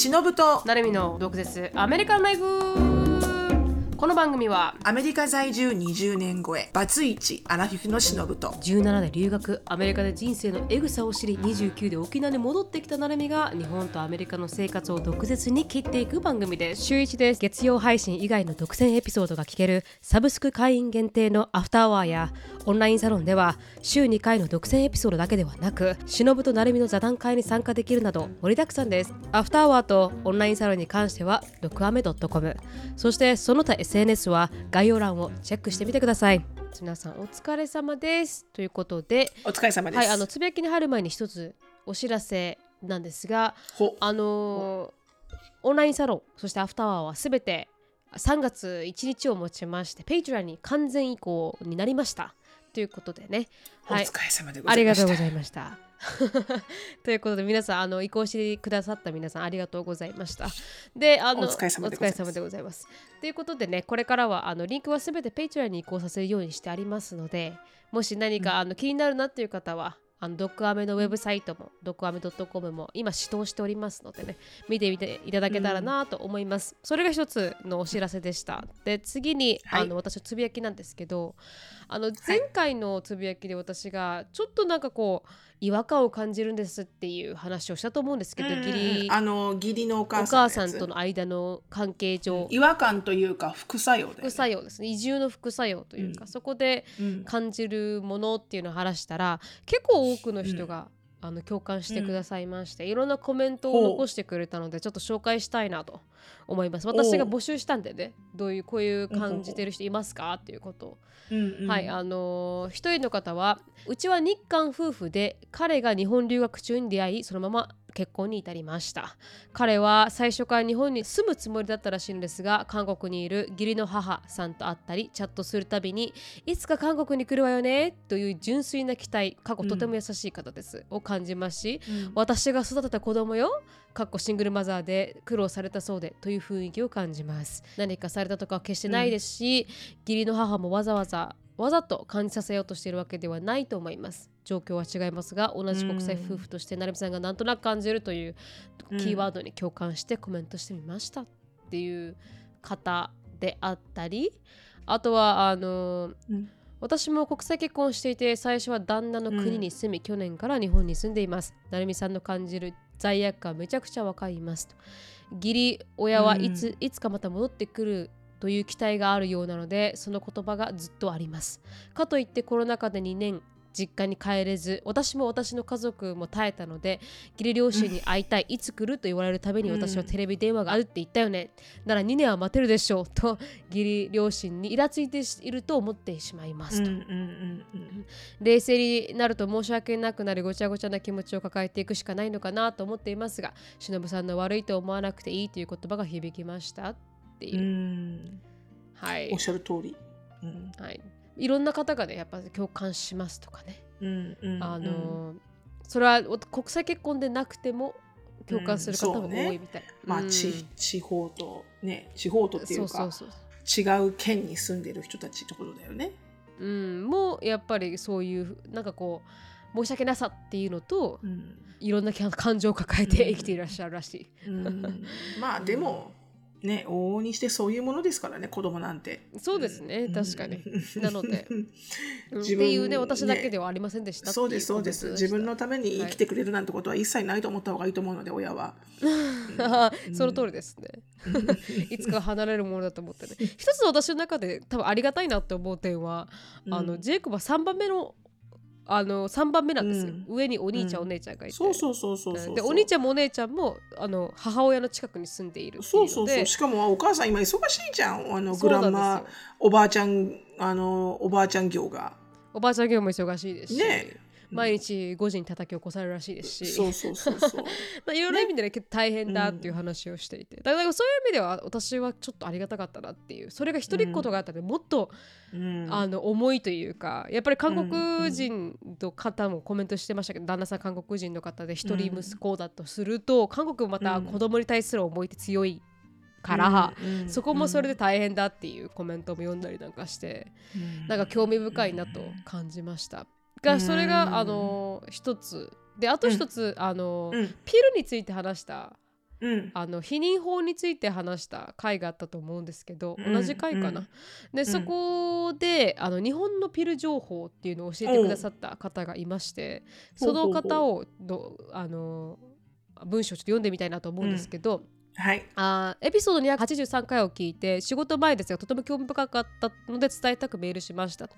しのぶと。なるみの毒舌。アメリカンライフ。この番組はアメリカ在住20年超えバツイチアラフィフのしのぶと17で留学アメリカで人生のエグさを知り29で沖縄に戻ってきたなるみが日本とアメリカの生活を毒舌に切っていく番組です。週1です。月曜配信以外の独占エピソードが聞けるサブスク会員限定のアフターワーやオンラインサロンでは週2回の独占エピソードだけではなくしのぶとなるみの座談会に参加できるなど盛りだくさんです。アフターワーとオンラインサロンに関しては毒アメ .com そしてその他 SNS は概要欄をチェックしてみてください。皆さんお疲れ様です。ということでお疲れ様です、はいあのつぶやきに入る前に一つお知らせなんですがほあのーオンラインサロンそしてアフターアワーはすべて3月1日をもちまして Patreon に完全移行になりました。ということでね。はい。お疲れ様でござありいました。がとうございました。ということで皆さんあの移行してくださった皆さんありがとうございました。であのお疲れ様でございます。お疲れ様でございます。ということでねこれからはあのリンクはすべて Patreon に移行させるようにしてありますのでもし何か、あの気になるなっていう方はあのドックアメのウェブサイトもドックアメ .com も今指導しておりますのでね見てみていただけたらなと思います、それが一つのお知らせでした。で次に、はい。あの私のつぶやきなんですけどあの前回のつぶやきで私がちょっとなんかこう違和感を感じるんですっていう話をしたと思うんですけど、義理あの義理のおお母さんとの間の関係上、違和感というか副作用だよ、ね、副作用ですね。移住の副作用というか、そこでうん感じるものっていうのを話したら結構多くの人が、あの共感してくださいまして、いろんなコメントを残してくれたのでちょっと紹介したいなと思います。私が募集したんでね。どういうこういう感じてる人いますか？っていうことをうんうん。はい、あのー一人の方はうちは日韓夫婦で彼が日本留学中に出会いそのまま結婚に至りました。彼は最初から日本に住むつもりだったらしいんですが韓国にいる義理の母さんと会ったりチャットするたびにいつか韓国に来るわよねという純粋な期待過去とても優しい方です、を感じますしうん。私が育てた子供よかっこシングルマザーで苦労されたそうでという雰囲気を感じます。何かされたとかは決してないですし、義理の母もわざわざわざと感じさせようとしているわけではないと思います状況は違いますが同じ国際夫婦として成美さんがなんとなく感じるというキーワードに共感してコメントしてみましたっていう方であったりあとはあのうん。私も国際結婚していて最初は旦那の国に住み、去年から日本に住んでいます。成美さんの感じる罪悪感めちゃくちゃわかりますと。義理親はいつ,、いつかまた戻ってくるという期待があるようなのでその言葉がずっとあります。かといってコロナ禍で2年実家に帰れず私も私の家族も耐えたので義理両親に会いたい、いつ来ると言われるたびに私はテレビ電話があるって言ったよね、なら2年は待てるでしょうと義理両親にイラついていると思ってしまいますと、うんうんうんうん。冷静になると申し訳なくなりごちゃごちゃな気持ちを抱えていくしかないのかなと思っていますが忍さんの悪いと思わなくていいという言葉が響きましたっていう。う、ん。はい。おっ、しゃる通り、うん。はい、いろんな方がねやっぱ共感しますとかね、うんうん、あのそれはお国際結婚でなくても共感する方も多いみたい、まあ、うん。地地方とね地方とっていうかそうそうそう違う県に住んでる人たちってことだよね。うん、もうやっぱりそういうなんかこう申し訳なさっていうのとうん。いろんな感情を抱えて生きていらっしゃるらしい。うん。まあでもね往々にしてそういうものですからね子供なんて。そうですね、うん確かに。なので、うん自分っていうね私だけではありませんでしたそうですそうです自分のたために生きてくれるなんてことは一切ないと思った方がいいと思うので親は。めその通りですね。いつか離れるものだと思ってね。一つ私の中で多分ありがたいなって思う点は、あのうんジェイコブは3番目のあの3番目なんですよ、うん。上にお兄ちゃん、うんお姉ちゃんがいて。そうそうそうそうそう。でお兄ちゃんもお姉ちゃんもあの母親の近くに住んでいるっていうので。そうそうそう。しかもお母さん今忙しいじゃん。あのグランそうなんマですよ。おばあちゃんあのおばあちゃん業が。おばあちゃん業務忙しいですし、ね毎日5時に叩き起こされるらしいですし、そうそうそうそう。まあ、いろいろな意味でね結構大変だっていう話をしていて、だからそういう意味では私はちょっとありがたかったなっていう。それが一人っ子とかあったらもっと、うん。あの重いというかやっぱり韓国人の方もコメントしてましたけど、旦那さん韓国人の方で一人息子だとすると、韓国もまた子供に対する思いって強いから、うん。そこもそれで大変だっていうコメントも読んだりなんかして、なんか興味深いなと感じました。がそれが、うんあの一つ。であと一つ、あのうん。ピルについて話した。うん。あの避妊法について話した回があったと思うんですけど、うん。同じ回かな。うん。でそこであの日本のピル情報っていうのを教えてくださった方がいましてその方をどあの文章をちょっと読んでみたいなと思うんですけど、はい。あーエピソード283回を聞いて仕事前ですがとても興味深かったので伝えたくメールしました。と。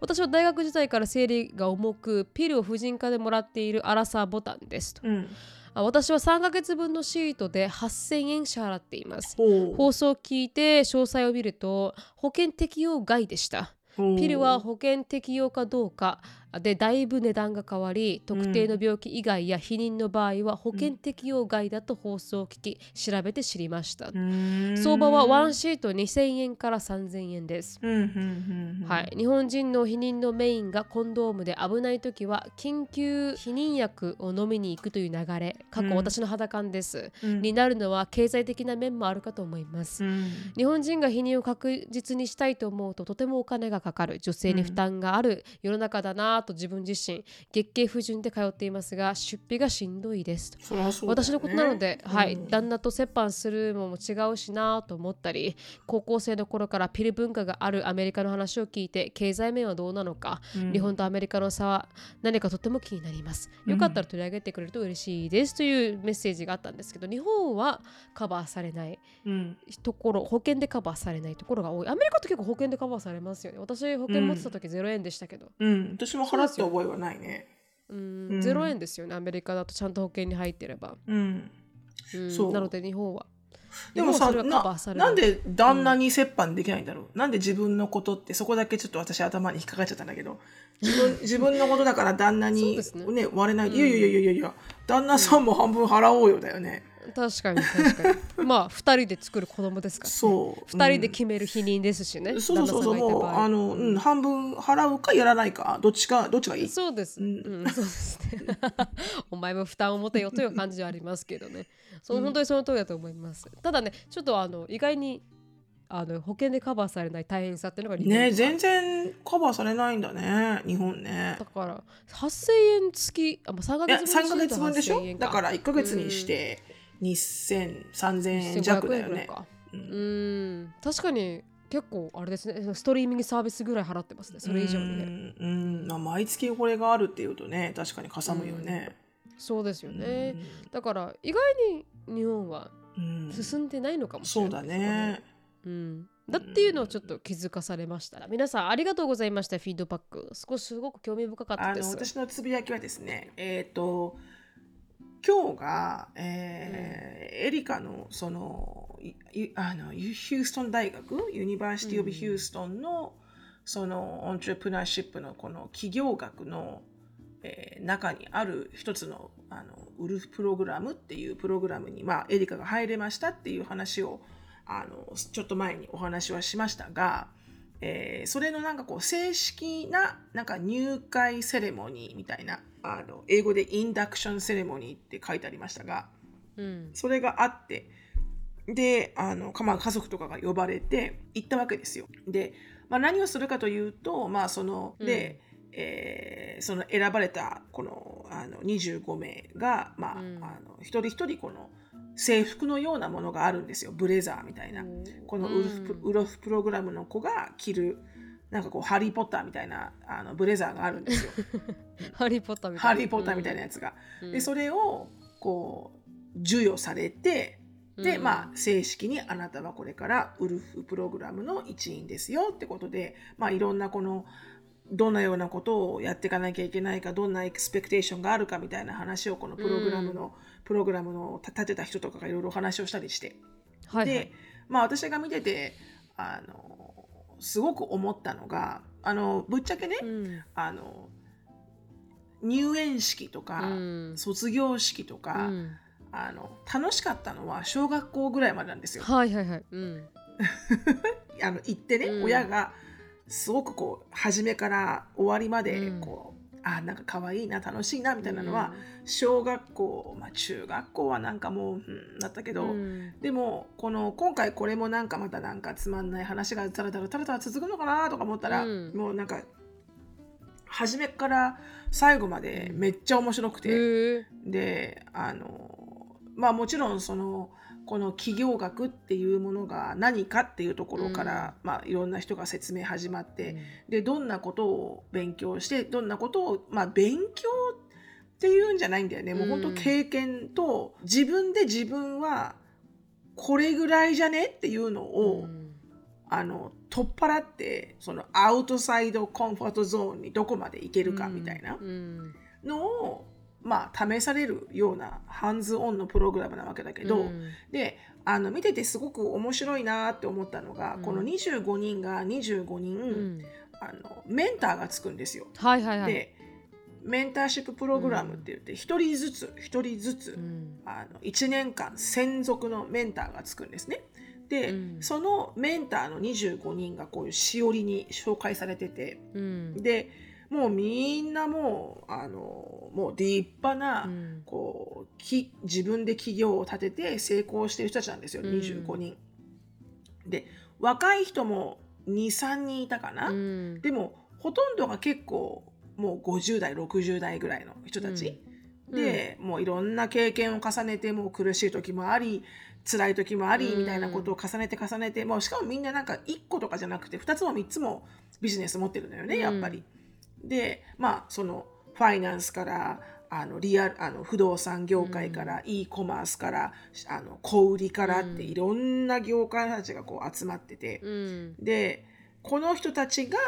私は大学時代から生理が重くピルを婦人科でもらっているアラサーボタンです。と。うん。あ私は3ヶ月分のシートで8000円支払っています。放送を聞いて詳細を見ると保険適用外でした。ピルは保険適用かどうかでだいぶ値段が変わり特定の病気以外や避妊の場合は保険適用外だと放送を聞き調べて知りました、うーん。相場はワンシート2000円から3000円です、はい、日本人の避妊のメインがコンドームで危ない時は緊急避妊薬を飲みに行くという流れ過去うん。私の肌感です、うん。になるのは経済的な面もあるかと思います、うん。日本人が避妊を確実にしたいと思うととてもお金がかかる。女性に負担がある。世の中だなぁと自分自身月経不順で通っていますが出費がしんどいです。そりゃそうだよね。私のことなので、はい。うん旦那と折半するのも違うしなぁと思ったり高校生の頃からピル文化があるアメリカの話を聞いて経済面はどうなのか、うん。日本とアメリカの差は何かとても気になります。よかったら取り上げてくれると嬉しいです。というメッセージがあったんですけど日本はカバーされないうん。ところ保険でカバーされないところが多い。アメリカって結構保険でカバーされますよね。私保険持ってた時0円でしたけど、うん。私も払った覚えはないね。うん。うん。0円ですよね。アメリカだとちゃんと保険に入ってれば、うん。うん。そう。なので日本は。でもさななんで旦那に折半できないんだろう、なんで自分のことってそこだけちょっと私頭に引っかかっちゃったんだけど。自分 自分のことだから旦那にね。割れない、いやいやいやいやいや。旦那さんも半分払おうよだよね、確かに確かに。まあ2人で作る子供ですから、ね、そう。2人で決める否認ですしね、そうそうそうそう。もうあの、うん、半分払うかやらないかどっちかどっちがいい。そうです、ううんんそうですね。お前も負担を持てよという感じではありますけどね。そう本当にその通りだと思います、ただねちょっとあの意外にあの保険でカバーされない大変さっていうのがね全然カバーされないんだね日本ね。だから8000円付きあ、まあ、3ヶいや月分3ヶ月分でしょ？8000円だから1ヶ月にして20003000円弱だよね。か。ううん。ん確かに結構あれですね。ストリーミングサービスぐらい払ってますね。それ以上にね。うん。うん。まあ毎月これがあるっていうとね確かにかさむよね、そうですよね、うだから意外に日本はんうん。進んでないのかもしそうだれないですね。うん、だっていうのをちょっと気づかされました皆さんありがとうございましたフィードバック。少しすごく興味深かったあのです私のつぶやきはですねえっ、と今日が、えーエリカのそのあのユヒューストン大学？ユニバーシティ・オブ・ヒューストンの、そのオントレプナーシップのこの企業学の、えー中にある一つのあのウルフプログラムっていうプログラムに、まあ、エリカが入れましたっていう話をあのちょっと前にお話はしましたが、えーそれのなんかこう正式ななんか入会セレモニーみたいなあの英語でインダクションセレモニーって書いてありましたがうん。それがあってであのかまあ家族とかが呼ばれて行ったわけですよ。で、まあ、何をするかというと、まあそのでえーその選ばれたこのあの25名が、まあうん。あの一人一人この制服のようなものがあるんですよ。ブレザーみたいな。このウルフプ,、ウルフプログラムの子が着るなんかこうハリー・ポッターみたいなあのブレザーがあるんですよ。ハリー・ポッターみたいなハリー・ポッターみたいなやつが。うんでそれをこう授与されてで、うんまあ正式にあなたはこれからウルフプログラムの一員ですよってことで、まあ、いろんなこのどんなようなことをやっていかなきゃいけないかどんなエクスペクテーションがあるかみたいな話をこのプログラムの、プログラムの立てた人とかがいろいろお話をしたりして。はいはいで、まあ、私が見ててあのすごく思ったのがあのぶっちゃけね、うん。あの入園式とか、うん。卒業式とか、うん。あの楽しかったのは小学校ぐらいまでなんですよ。はいはいはい。うん。あの行ってね、うん。親がすごくこう初めから終わりまでうん。こう、あなんか可愛いな楽しいなみたいなのは、小学校、まあ、中学校はなんかもう、うん、だったけど、うん。でもこの今回これもなんかまたなんかつまんない話がたらたらたらたら続くのかなとか思ったら、うん。もうなんか初めから最後までめっちゃ面白くて、であのまあもちろんそのこの企業学っていうものが何かっていうところから、まあいろんな人が説明始まって、でどんなことを勉強してどんなことをまあ勉強っていうんじゃないんだよね。もう本当経験と自分で自分はこれぐらいじゃねっていうのを、あの取っ払ってそのアウトサイドコンフォートゾーンにどこまでいけるかみたいなうん。のを、まあ試されるようなハンズオンのプログラムなわけだけど、うんであの見ててすごく面白いなって思ったのが、うんこの25人が25人、うんあのメンターがつくんですよ。はいはいはい。でメンターシッププログラムって言って1人ずつ1人ずつ、うんあの1年間専属のメンターがつくんですね。で、うんそのメンターの25人がこういうしおりに紹介されててうんでもうみんなもうあのもう立派な、うん。こうき自分で企業を立てて成功してる人たちなんですよ、うん。25人。で若い人も23人いたかな、うん。でもほとんどが結構もう50代60代ぐらいの人たち、うん。で、もういろんな経験を重ねてもう苦しい時もあり辛い時もありうん。みたいなことを重ねて重ねて、もうしかもみんななんか1個とかじゃなくて2つも3つもビジネス持ってるのよね、うん。やっぱり。でまあそのファイナンスからあのリアルあの不動産業界から、e コマースからあの小売りからってうん。いろんな業界の人たちがこう集まってて、うん。でこの人たちが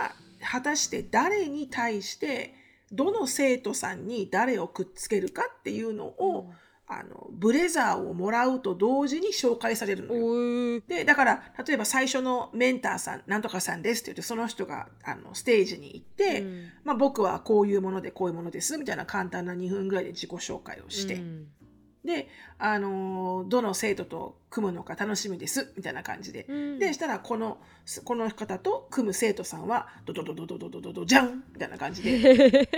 果たして誰に対してどの生徒さんに誰をくっつけるかっていうのを、あのブレザーをもらうと同時に紹介されるのよ。でだから例えば最初のメンターさんなんとかさんですって言ってその人があのステージに行って、うん。まあ、僕はこういうものでこういうものですみたいな簡単な2分ぐらいで自己紹介をして、うんで、あのーどの生徒と組むのか楽しみですみたいな感じで、うん。でしたらこのこの方と組む生徒さんはドドドドドドドドドじゃんみたいな感じで。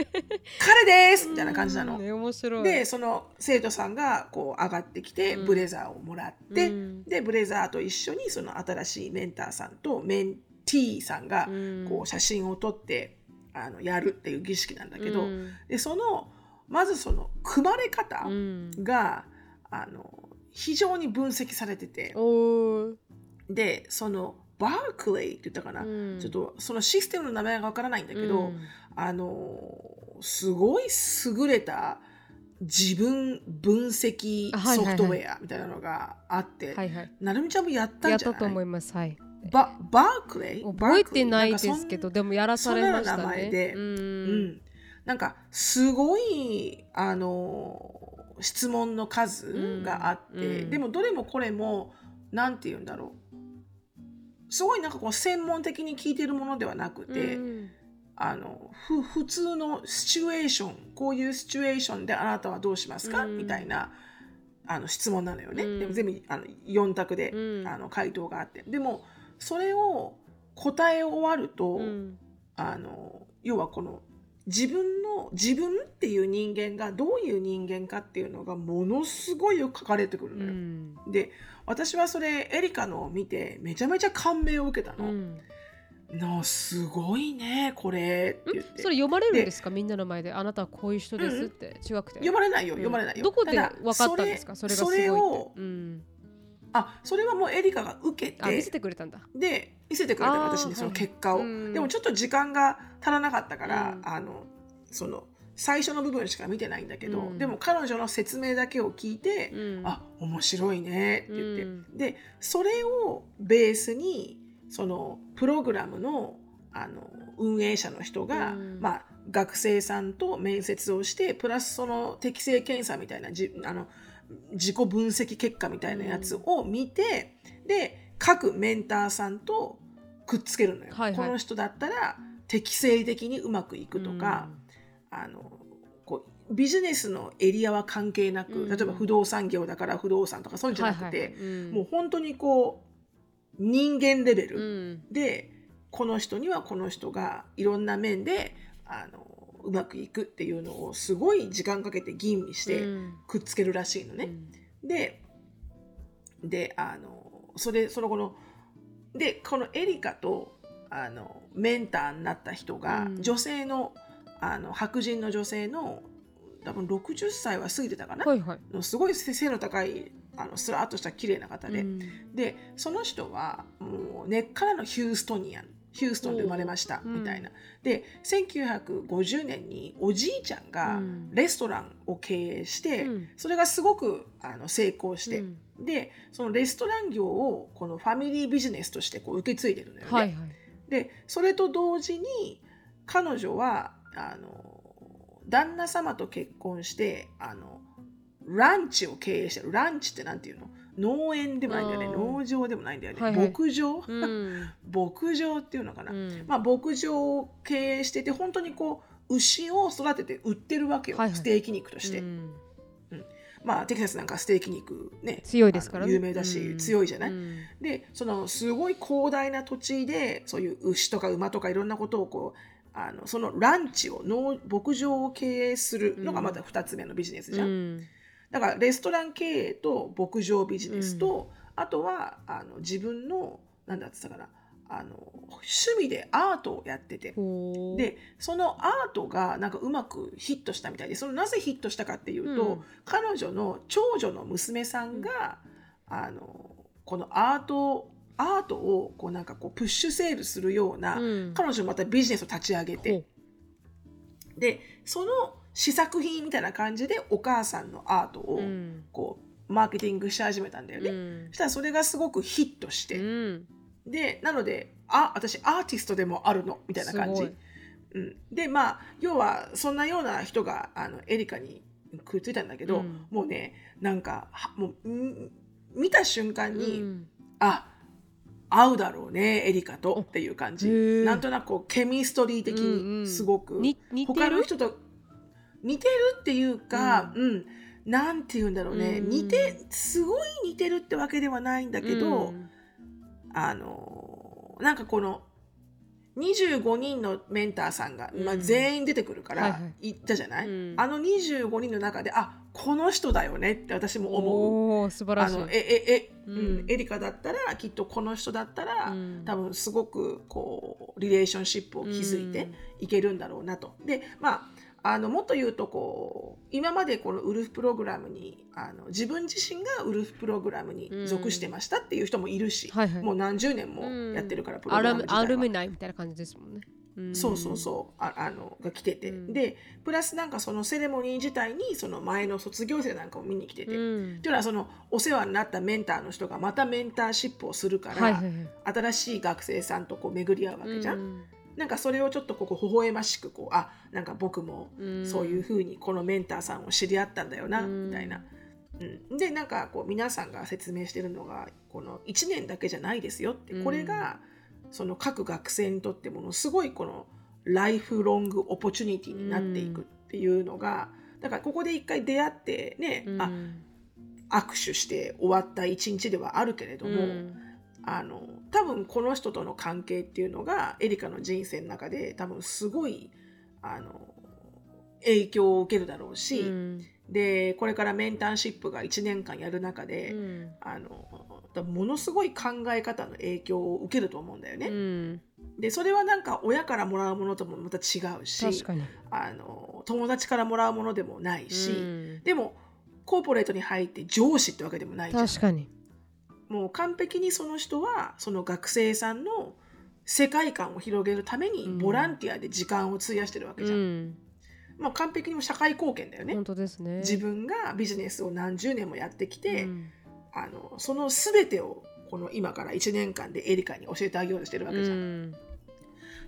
彼ですみたいな感じなの。ね面白い。でその生徒さんがこう上がってきてうん。ブレザーをもらって、うん。でブレザーと一緒にその新しいメンターさんとメンティーさんがうん。こう写真を撮ってあのやるっていう儀式なんだけど、うん。でそのまずその組まれ方うん。が、あの非常に分析されてて。でそのバークレイって言ったかな、うん。ちょっとそのシステムの名前がわからないんだけど、うん。あのすごい優れた自分分析ソフトウェアみたいなのがあって、はいはい。なるみちゃんもやったんじゃない？やったと思います。はい。ババークレイ覚えてないですけど、でもやらされましたそんな名前ね。で。う。うんん、なんかすごいあの質問の数があって、うん。でもどれもこれもなんて言うんだろう。すごいなんかこう専門的に聞いてるものではなくて、うんあのふ普通のシチュエーションこういうシチュエーションであなたはどうしますか、うん。みたいなあの質問なのよね、うん。でも全部あの4択で、うん。あの回答があって。でもそれを答え終わると、うん。あの要はこの自分の自分っていう人間がどういう人間かっていうのがものすごいよく書かれてくるうのよ。ん。で私はそれエリカのを見てめちゃめちゃ感銘を受けたの。うん。なすごいねこれって。それ読まれるんですか？みんなの前で。あなたはこういう人ですって。違くて。読まれないようん読まれないよ。どこで分かったんですか？それがすごいって。それをうんあそれはもうエリカが受けあ見せててくれたんだ。で見せてくれた私にそのはい。結果を、うん。でもちょっと時間が足らなかったから、うん。あのその最初の部分しか見てないんだけど、うん。でも彼女の説明だけを聞いて、うん。あ面白いねって言って、うん。でそれをベースにそのプログラムのあの運営者の人が、うん。まあ、学生さんと面接をしてプラスその適性検査みたいなじあの自己分析結果みたいなやつを見て、で各メンターさんとくっつけるのよ。はいはい。この人だったら適性的にうまくいくとか、あのこうビジネスのエリアは関係なく、うん。例えば不動産業だから不動産とかそういうんじゃなくて、はいはいもう本当にこう人間レベうルん。で、この人にはこの人がいろんな面であのうまくいくっていうのをすごい時間かけて吟味してうん。くっつけるらしいのね。でであのそれその後のでこのエリカとあのメンターになった人が、うん。女性のあの白人の女性の多分60歳は過ぎてたかな、はいはい。のすごい背の高いあのスラーっとした綺麗な方で、うん。でその人はもう根っからのヒューストニアンヒューストンで生まれましたみたいな。で1950年におじいちゃんがうん。レストランを経営して、うん。それがすごくあの成功して、うん。でそのレストラン業をこのファミリービジネスとしてこう受け継いでるのよね。はいはい。でそれと同時に彼女はあの旦那様と結婚してあのランチを経営してる。ランチってなんていうの？農園でもないんだよね。農場でもないんだよね、はいはい。牧場、うん。牧場っていうのかな、うん。まあ、牧場を経営してて本当にこう牛を育てて売ってるわけよ、はいはい。ステーキ肉として、うん。まあテキサスなんかステーキ肉ね強いですからね。有名だし、うん。強いじゃない、うん。でそのすごい広大な土地でそういう牛とか馬とかいろんなことをこうあのそのランチを農牧場を経営するのがまた2つ目のビジネスじゃん、うんだからレストラン経営と牧場ビジネスと、あとはあの自分のなんだって言ったかなあの趣味でアートをやってて。でそのアートがなんかうまくヒットしたみたいでそのなぜヒットしたかっていうと、うん。彼女の長女の娘さんが、あのこのアートアートをこうなんかこうプッシュセールするような、うん。彼女またビジネスを立ち上げて。ほでその試作品みたいな感じでお母さんのアートをううん。こうマーケティングし始めたんだよね。うん。そしたらそれがすごくヒットして、うん。でなのであ私アーティストでもあるの？みたいな感じ。うん、でまあ要はそんなような人があのエリカにくっついたんだけど、うん。もうねなんかはもうん見た瞬間に、うん。あ合うだろうねエリカとっていう感じ。なんとなくこうケミストリー的うんうん。にすごく、に似てる？他の人と似てるっていうか、うん。なんて言うんだろうね、うん。似てすごい似てるってわけではないんだけど、うん。あのなんかこの25人のメンターさんが、まあ、うん全員出てくるからはいはい。言ったじゃない、うん。あの25人の中であこの人だよねって私も思う。素晴らしい。あのえええ、ううんん、エリカだったらきっとこの人だったら、うん。多分すごくこうリレーションシップを築いていけるんだろうなと。でまああのもっと言うとこう今までこのウルフプログラムにあの自分自身がウルフプログラムに属してましたっていう人もいるし、はいはい。もう何十年もやってるから、プログラム自体は。アルミナイみたいな感じですもんね。んそうそうそう。ああのが来てて、うん。でプラスなんかそのセレモニー自体にその前の卒業生なんかも見に来てて、うっん。ていうのはそのお世話になったメンターの人がまたメンターシップをするから、はいはいはい。新しい学生さんとこう巡り合うわけじゃん。うんなんかそれをちょっとここ微笑ましくこうあなんか僕もうん。そういうふうにこのメンターさんを知り合ったんだよな、うん。みたいな。うん、でなんかこう皆さんが説明してるのがこの1年だけじゃないですよって。うん。これがその各学生にとってものすごいこのライフロングオポチュニティになっていくっていうのがだからここで一回出会ってね、うん。あ握手して終わった一日ではあるけれども、うん。あの多分この人との関係っていうのがエリカの人生の中で多分すごいあの影響を受けるだろうし、うんでこれからメンターシップが1年間やる中で、うんあのものすごい考え方の影響を受けると思うんだよね。うんでそれはなんか親からもらうものともまた違うし確かに。あの友達からもらうものでもないし、うんでもコーポレートに入って上司ってわけでもないじゃん。確かに。もう完璧にその人はその学生さんの世界観を広げるためにうんボランティアで時間を費やしてるわけうじゃん。んもう完璧に社会貢献だよね本。当ですね。自分がビジネスを何十年もやってきて、うんあのその全てをこの今から1年間でエリカに教えてあげようとしてるわけじゃん。うん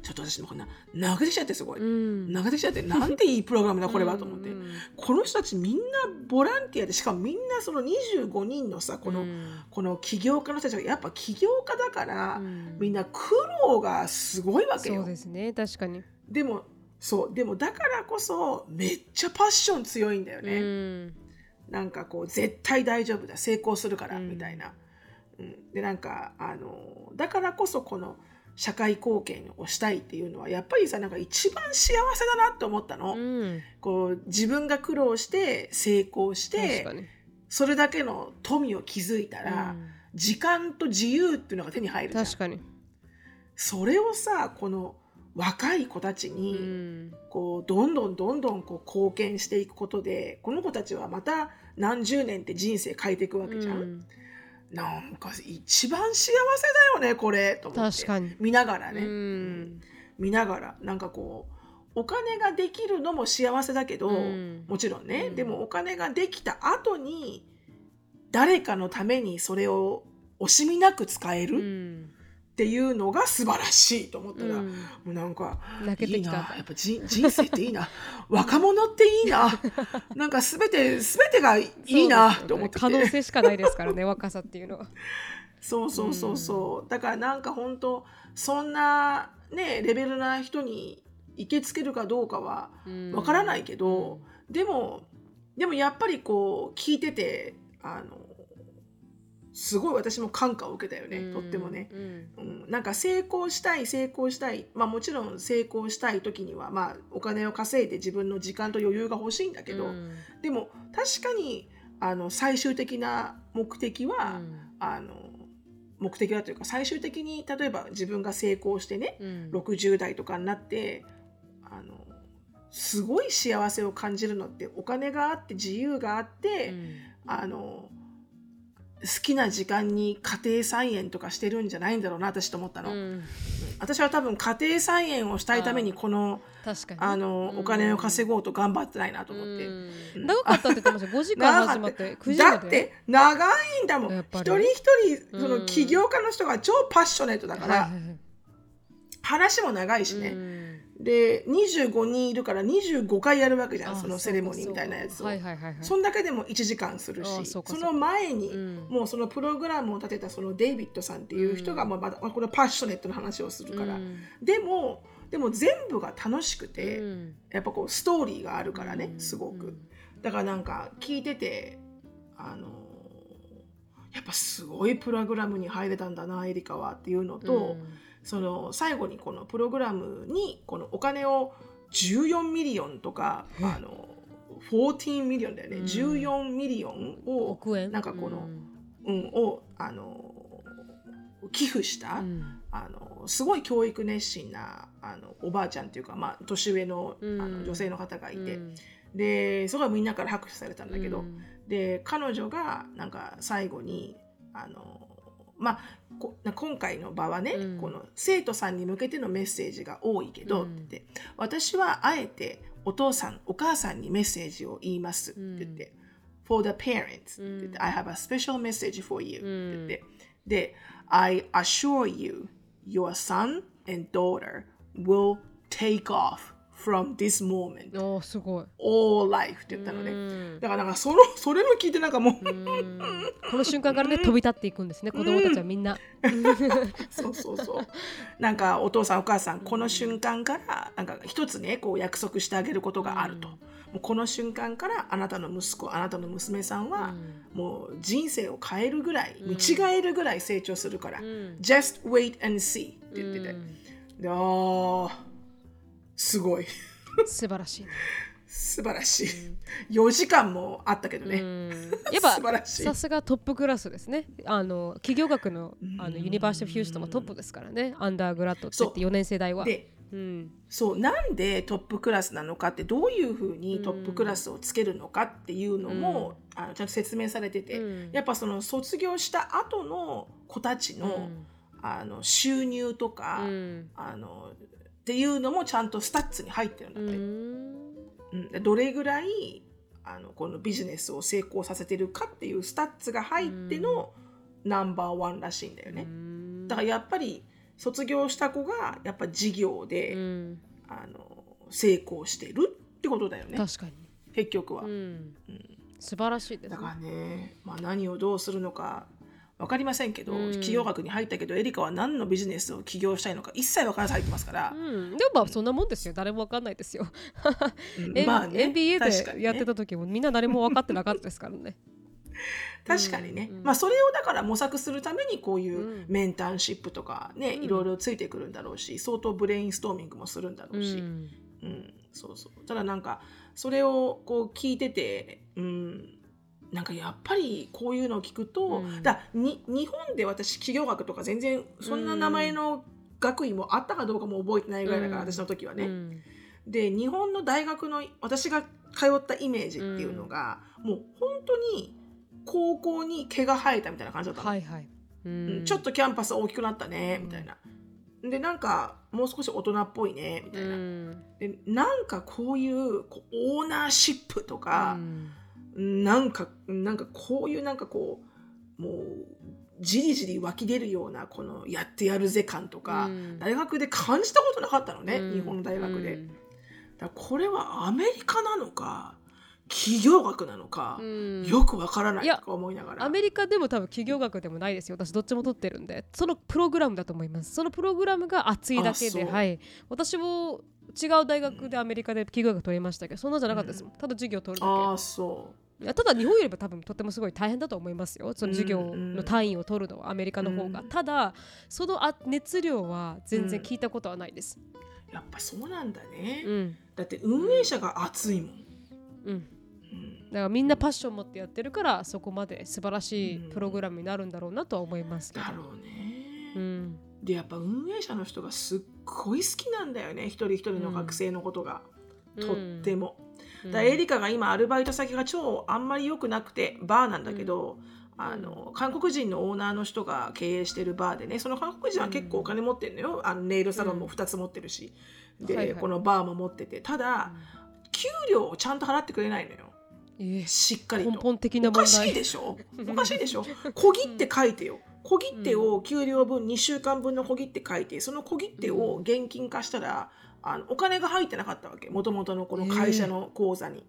ちょっと私もこんな泣けてきちゃってすごい。うん泣けてきちゃってなんていいプログラムだこれはと思って。うんこの人たちみんなボランティアでしかもみんなその25人のさこの、うんこの起業家の人たちがやっぱ起業家だから、うんみんな苦労がすごいわけよ。そうですね確かに。でもそうでもだからこそめっちゃパッション強いんだよね。うんなんかこう絶対大丈夫だ成功するからうんみたいな。うん、でなんかあのだからこそこの社会貢献をしたいっていうのはやっぱりさなんか一番幸せだなって思ったの。うんこう自分が苦労して成功し確て。それだけの富を築いたら、時間と自由っていうのが手に入るじゃん。確かに。それをさこの若い子たちうに、んこうどんどんどんどんこう貢献していくことでこの子たちはまた何十年って人生変えていくわけじゃん。うんなんか一番幸せだよねこれと思って。確かに。見ながらうね、ん。見ながらなんかこうお金ができるのも幸せだけど、うん。もちろんね、うん。でもお金ができた後に誰かのためにそれを惜しみなく使えうるんっていうのが素晴らしいと思ったら、うん。もうなんか泣けいいてきた。な。やっぱじ人生っていいな。若者っていいな。なんか全て全てがいいなと思ってて。可能性しかないですからね 若さっていうのは。そうそうそうそう、だからなんか本当そんなねレベルな人に行けつけるかどうかはわからないけど、でもでもやっぱりこう聞いててあのすごい私も感化を受けたよね、とってもね。うん。うん、なんか成功したい成功したい。まあもちろん成功したい時にはまあお金を稼いで自分の時間と余裕が欲しいんだけど、うん。でも確かにあの最終的な目的は、あの目的はというか最終的に例えば自分が成功してねうん。60代とかになってあのすごい幸せを感じるのってお金があって自由があって、あの好きな時間に家庭菜園とかしてるんじゃないんだろうな私と思ったの、うん。私は多分家庭菜園をしたいためにこのあの、うん。お金を稼ごうと頑張ってないなと思って、うん。うん。長かったって言ってました。5時間始まって9時まで？だって長いんだもん。一人一人そうん。の起業家の人が超パッショネットだから、話も長いしね、うんで25人いるから25回やるわけじゃんあそのセレモニーみたいなやつを、はいはいはいはい。そんだけでも1時間するあしその前に、うん。もうそのプログラムを立てたそのデイビッドさんっていう人が、うん。まあまだまあこれパッショネットの話をするから、うん。でもでも全部が楽しくて、うん。やっぱこうストーリーがあるからね、うん。すごく、だからなんか聞いててあのやっぱすごいプログラムに入れたんだなエリカはっていうのと、その最後にこのプログラムにこのお金を14 million とかえ。あの14 million だよね、うん。14 million を億円？なんかこのうんうん、をあの寄付した、うん。あのすごい教育熱心なあのおばあちゃんっていうか、まあ、年上の,、うん。あの女性の方がいて、うん。ですごいみんなから拍手されたんだけど、うん。で彼女がなんか最後にあのまあこ今回の場はね、うん。この生徒さんに向けてのメッセージが多いけど、うん。って私はあえてお父さんお母さんにメッセージを言いますって言って、for the parents って言って、うん I have a special message for you ってて、で I assure you your son and daughter will take off from this moment. おーすごい。All life って言ったのね、うん。だからなんかその それも聞いてなんかもう、うん。この瞬間からね飛び立っていくんですね。子供たちはみんな。そうそうそう。なんかお父さんお母さんこの瞬間からなんか一つねこう約束してあげることがあると、うん。もうこの瞬間からあなたの息子あなたの娘さんは、もう人生を変えるぐらいうん見違えるぐらい成長するから、うん。Just wait and see って言ってて、うん。であーすごい。素晴らしい。ね素晴らしい、4時間もあったけどね、うん。やっぱさすがトップクラスですね。あの企業学のあのうんユニバーシティ・オブ・ヒューストンがトップですからね。アンダーグラッドって言って4年生代は。でうん。そうなんでトップクラスなのかってどういうふうにトップクラスをつけるのかっていうのも、あのちゃんと説明されてて、うん。やっぱその卒業した後の子たちの,、あの収入とか、うん。あのっていうのもちゃんと stats に入ってるんだって、うん。うん。でどれぐらいあのこのビジネスを成功させてるかっていうスタッツが入ってのナンバーワンらしいんだよね。だからやっぱり卒業した子がやっぱ事業で、うん。あの成功してるってことだよね。確かに。結局は、うん。素晴らしいですね。だからね、まあ、何をどうするのか分かりませんけど、うん。起業学に入ったけどエリカは何のビジネスを起業したいのか一切分からず入ってますから、うん、でもまあそんなもんですよ。誰もわかんないですよ、まあね NBA でやってた時もみんな誰も分かってなかったですからね。確かにね、うんまあそれをだから模索するためにこういううん。メンターシップとかね、うん。いろいろついてくるんだろうし相当ブレインストーミングもするんだろうし、うん。うん、そうそう。ただなんかそれをこう聞いてて、うん、なんかやっぱりこういうのを聞くと、うん。だに日本で私企業学とか全然そんな名前の学位もあったかどうかも覚えてないぐらいだから、うん。私の時はね。うん。で日本の大学の私が通ったイメージっていうのが、もう本当に高校に毛が生えたみたいな感じだったの、はいはい、ううんんちょっとキャンパス大きくなったねうんみたいな。でなんかもう少し大人っぽいねみたいな。うん。でなんかこういうこうオーナーシップとかう、んなんかなんかこういうなんかこうもうじりじり湧き出るようなこのやってやるぜ感とか、うん。大学で感じたことなかったのね、うん。日本の大学で。うん。だこれはアメリカなのか企業学なのか、うん。よくわからないとか思いながら。アメリカでも多分企業学でもないですよ。私どっちも取ってるんで。そのプログラムだと思います。そのプログラムが熱いだけではい。私も違う大学でアメリカで企業学取りましたけどそんなんじゃなかったですもん。ただ授業取るだああそけいやただ日本よりも多分とてもすごい大変だと思いますよ。その授業の単位を取るのはアメリカの方が、うん。ただそのあ熱量は全然聞いたことはないです。うやっぱそうなんだね、うん。だって運営者が熱いもん、うん。うん。だからみんなパッション持ってやってるからそこまで素晴らしいプログラムになるんだろうなとは思いますけど。だろうね、うん。でやっぱ運営者の人がすっごい好きなんだよね。一人一人の学生のことが、とっても。だエリカが今アルバイト先が超あんまり良くなくてバーなんだけど、あの韓国人のオーナーの人が経営してるバーでねその韓国人は結構お金持ってるのよ、あのネイルサロンも2つ持ってるし、で、はいはい。このバーも持ってて。ただ、給料をちゃんと払ってくれないのよ。ええしっかりと。根本的なお問題。かしいでしょ？おかしいでしょ？小切手書いてよ。小切手を給料分2週間分の小切手書いてその小切手を現金化したらあのお金が入ってなかったわけ。もともとのこの会社の口座に。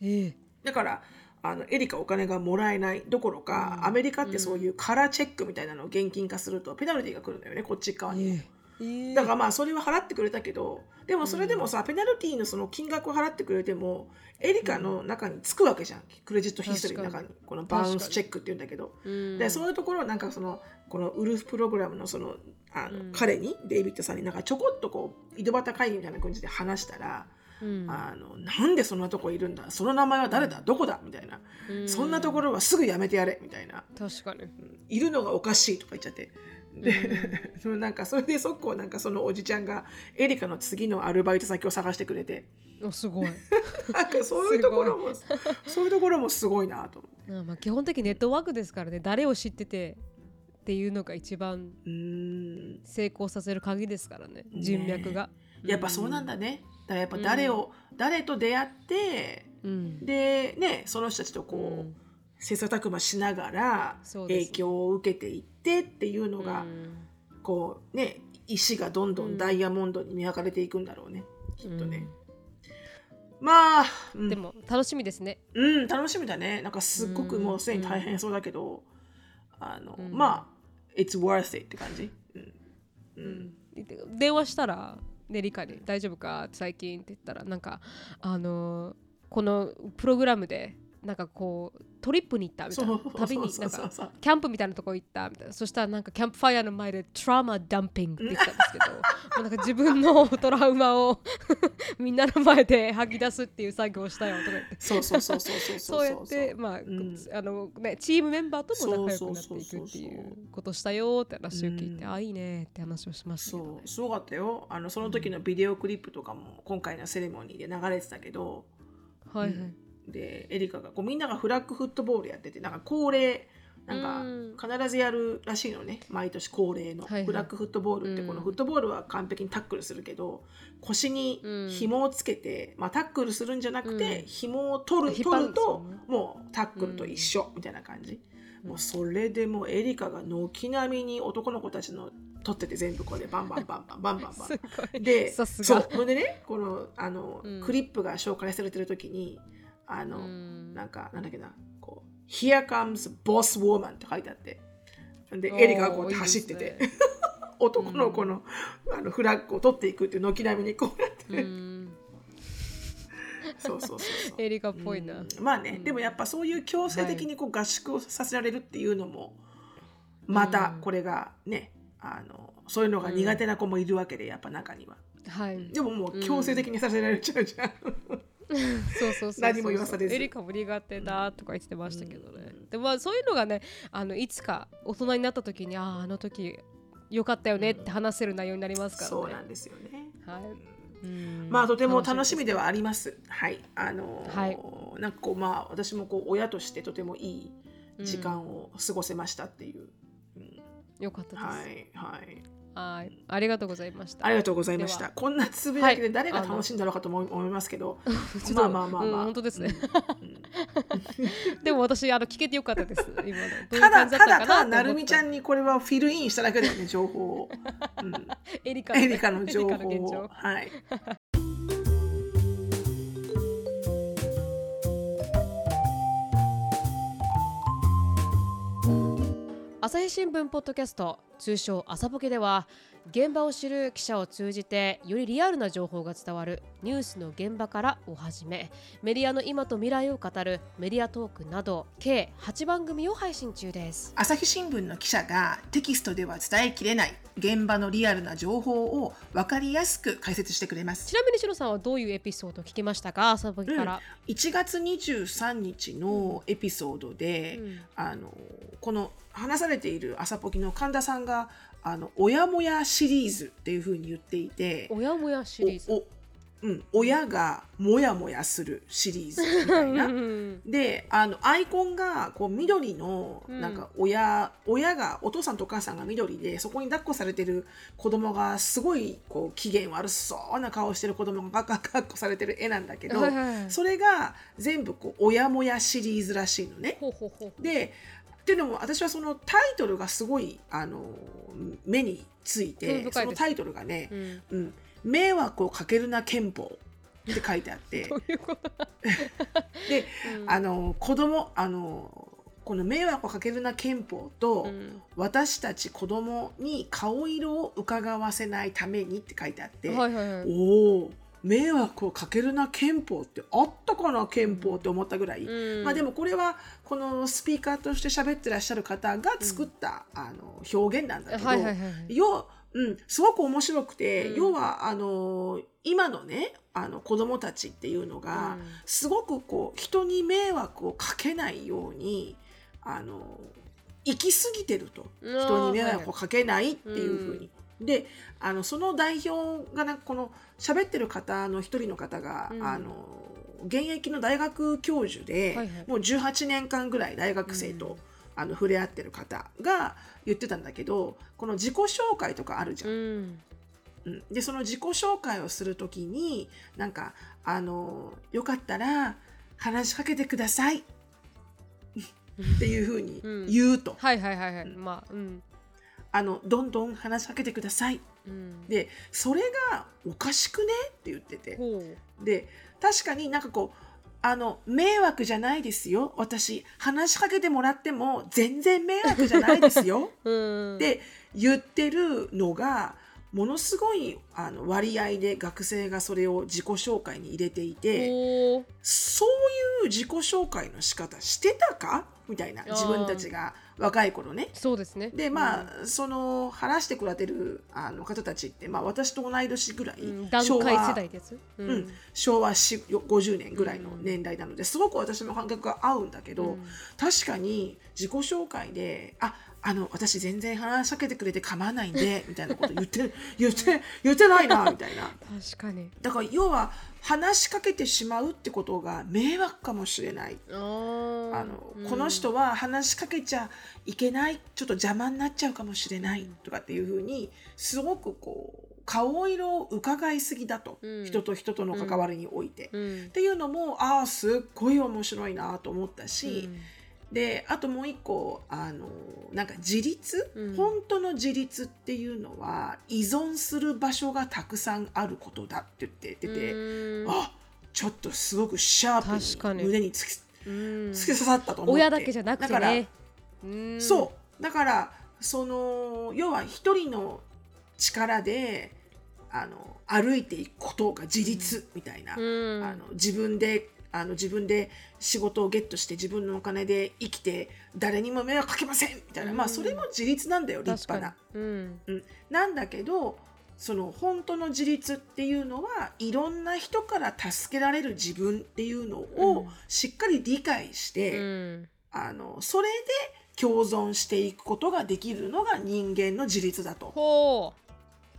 ええ。だからあのエリカお金がもらえないどころか、うん。アメリカってそういうカラーチェックみたいなのを現金化するとペナルティが来るんだよねこっち側に。も。ええ。だからまあそれは払ってくれたけどでもそれでもさ、ペナルティのその金額を払ってくれてもエリカの中につくわけじゃん。クレジットヒストリーの中に。このバウンスチェックっていうんだけど。うん。でそういうところをなんかそのこのウルフプログラムのそのあの、うん。彼にデイビッドさんになんかちょこっとこう井戸端会議みたいな感じで話したら、うん。あのなんでそんなとこいるんだ？その名前は誰だ？どこだ？みたいな、うん。そんなところはすぐやめてやれみたいな。確かに。いるのがおかしいとか言っちゃって。で、そのなんかそれでそこなんかそのおじちゃんがエリカの次のアルバイト先を探してくれて。おすごい。なんかそういうところもそういうところもすごいなと思って。あまあ基本的にネットワークですからね誰を知っててっていうのが一番成功させる鍵ですからねね人脈が、やっぱそうなんだね。だからやっぱ誰を、誰と出会ってうん。でねその人たちとこう、うん切磋琢磨しながら影響を受けていってっていうのが、うんこうね石がどんどんダイヤモンドに磨かれていくんだろうね、きっとね、まあ、うんでも楽しみですねうん、楽しみだね。なんかすっごくうんもうすでに大変そうだけど、あの、うんまあ、it's worth it って感じ。うん。うん。電話したらねリカに「大丈夫か?」最近って言ったらなんかあのーこのプログラムでなんかこうトリップに行ったみたいな。旅にそなかうんそうそう。キャンプみたいなとこ行ったみたいな。そしたらなんかキャンプファイヤーの前でトラウマダンピングって言ってたんですけど もうなんか自分のトラウマを みんなの前で吐き出すっていう作業をしたよとか言って。そうそうそうそうそうやってまあ、ん。あのねチームメンバーとも仲良くなっていくっていそううことしたよって話を聞いて、うんあいいねって話をしましたね。そう、すごかったよ。あの、その時のビデオクリップとかも今回のセレモニーで流れてたけど、はいはい、うんで、エリカが。こうみんながフラッグフットボールやってて、なんか恒例、なんか必ずやるらしいのね。毎年恒例の、フラッグフットボールってうん。このフットボールは完璧にタックルするけど腰に紐をつけて、まあ、タックルするんじゃなくて、うん。紐を取る取るとねもうタックルと一緒みたいな感じ、うん。もうそれでもうエリカが軒並みに男の子たちの取ってて全部これバンバンバンバンバンバンバン。でさすが。そう。それでねこのあの、うん。クリップが紹介されてる時にあの、うん。なんかなんだっけな。こう「Here comes boss woman」って書いてあって。でエリカがこうやって走ってて。いいです男の子の,、あのフラッグを取っていくっていう軒並みにこうやって、うん。そうそうそうエリカっぽいな、うん。まあね、うん。でもやっぱそういう強制的にこう合宿をさせられるっていうのも、またこれがねあのそういうのが苦手な子もいるわけでやっぱ中には。はい。でももう強制的にさせられちゃうじゃん、そうそうそう何も言わされず。エリカも苦手だとか言ってましたけどね、でもまあそういうのがねあのいつか大人になった時にあああの時よかったよねって話せる内容になりますからね。そうなんですよね。はい。うん。うん。まあとても楽しみではあります。はい、あのーはい。なんかこうまあ私もこう親としてとてもいい時間を過ごせましたっていう。うん。よかったです。はい。はい。はい、ありがとうございました。ありがとうございましでた。こんなつぶやきはいで誰が楽しいんだろうかと思いますけど、まあまあまあまあ。うん本当ですね でも私あの聞けてよかったです。今のただただたなるみちゃんにこれはフィルインしただけだよね情報を。うん エリカエリカの情報。はい。朝日新聞ポッドキャスト通称朝ボケでは現場を知る記者を通じてよりリアルな情報が伝わるニュースの現場からをはじめメディアの今と未来を語るメディアトークなど計8番組を配信中です。朝日新聞の記者がテキストでは伝えきれない現場のリアルな情報を分かりやすく解説してくれます。ち。なみにシロさんはどういうエピソードを聞きましたか？朝ボケから、1月23日のエピソードで、うん。あのこの話されている朝ポキの神田さんがあの親もやシリーズっていうふうに言っていておやもやシリーズ？うん、親がもやもやするシリーズみたいな。う。ん。であのアイコンがこう緑のうん。なんか親、親がお父さんとお母さんが緑でそこに抱っこされてる子供がすごいこう機嫌悪そうな顔してる子供が抱っこされてる絵なんだけど、それが全部こう親もやシリーズらしいのね。でっていうのも私はそのタイトルがすごいあの目についてそのタイトルがねうん「うん、迷惑をかけるな憲法」って書いてあって どういうこと、でうん。あの子供あのこの迷惑をかけるな憲法と、うん。私たち子供に顔色を伺わせないためにって書いてあって、はいはいはい。おお迷惑をかけるな憲法ってあったかな憲法って思ったぐらい、うん。まあでもこれはこのスピーカーとして喋ってらっしゃる方が作った、あの表現なんだけど、はいはいはいはい。要うん、すごく面白くて、うん。要はあの今のねあの子供たちっていうのが、うん。すごくこう人に迷惑をかけないようにあの行き過ぎてると。うん人に迷惑をかけないっていうふうに。であのその代表がなんかこの喋ってる方の一人の方が、うん。あの現役の大学教授で、はいはい。もう18年間ぐらい大学生と、うん。あの触れ合ってる方が言ってたんだけどこの自己紹介とかあるじゃん。うん。うん、でその自己紹介をするときになんかあのよかったら話しかけてください。っていうふうに言うと、はいはいはいはい、あうん。あのどんどん話しかけてください。うん。でそれがおかしくね？って言ってて。で確かになんかこうあの迷惑じゃないですよ。私話しかけてもらっても全然迷惑じゃないですよ。うん。って言ってるのがものすごいあの割合で学生がそれを自己紹介に入れていてそういう自己紹介の仕方してたか？みたいなー自分たちが若い頃ね。そうですね。でまあ、その話してくれてるあの方たちって、まあ、私と同い年ぐらい、うん、世代です。ううん、昭和し50年ぐらいの年代なのですごく私も感覚が合うんだけど、うん。確かに自己紹介で「ああの私全然話しかけてくれて構わないんで」みたいなこと言って言って言ってないなみたいな。確かに。だから要は話しかけてしまうってことが迷惑かもしれない。あのうん。この人は話しかけちゃいけないちょっと邪魔になっちゃうかもしれないとかっていうふうにすごくこう顔色を伺いすぎだと、うん。人と人との関わりにおいて。うん。っていうのもああすっごい面白いなと思ったし、うんであともう一個あのなんか自立、うん。本当の自立っていうのは依存する場所がたくさんあることだって言っててて、うん。あちょっとすごくシャープに胸に突きうん。突き刺さったと思って、親だけじゃなくてだからそう。だからその要は一人の力であの歩いていくことが自立みたいな、うん。あの自分であの自分で仕事をゲットして自分のお金で生きて誰にも迷惑かけませんみたいな、うん。まあそれも自立なんだよ立確派な。うん。うん、なんだけどその本当の自立っていうのはいろんな人から助けられる自分っていうのうん。をしっかり理解して、うん。あのそれで共存していくことができるのが人間の自立だと。ほ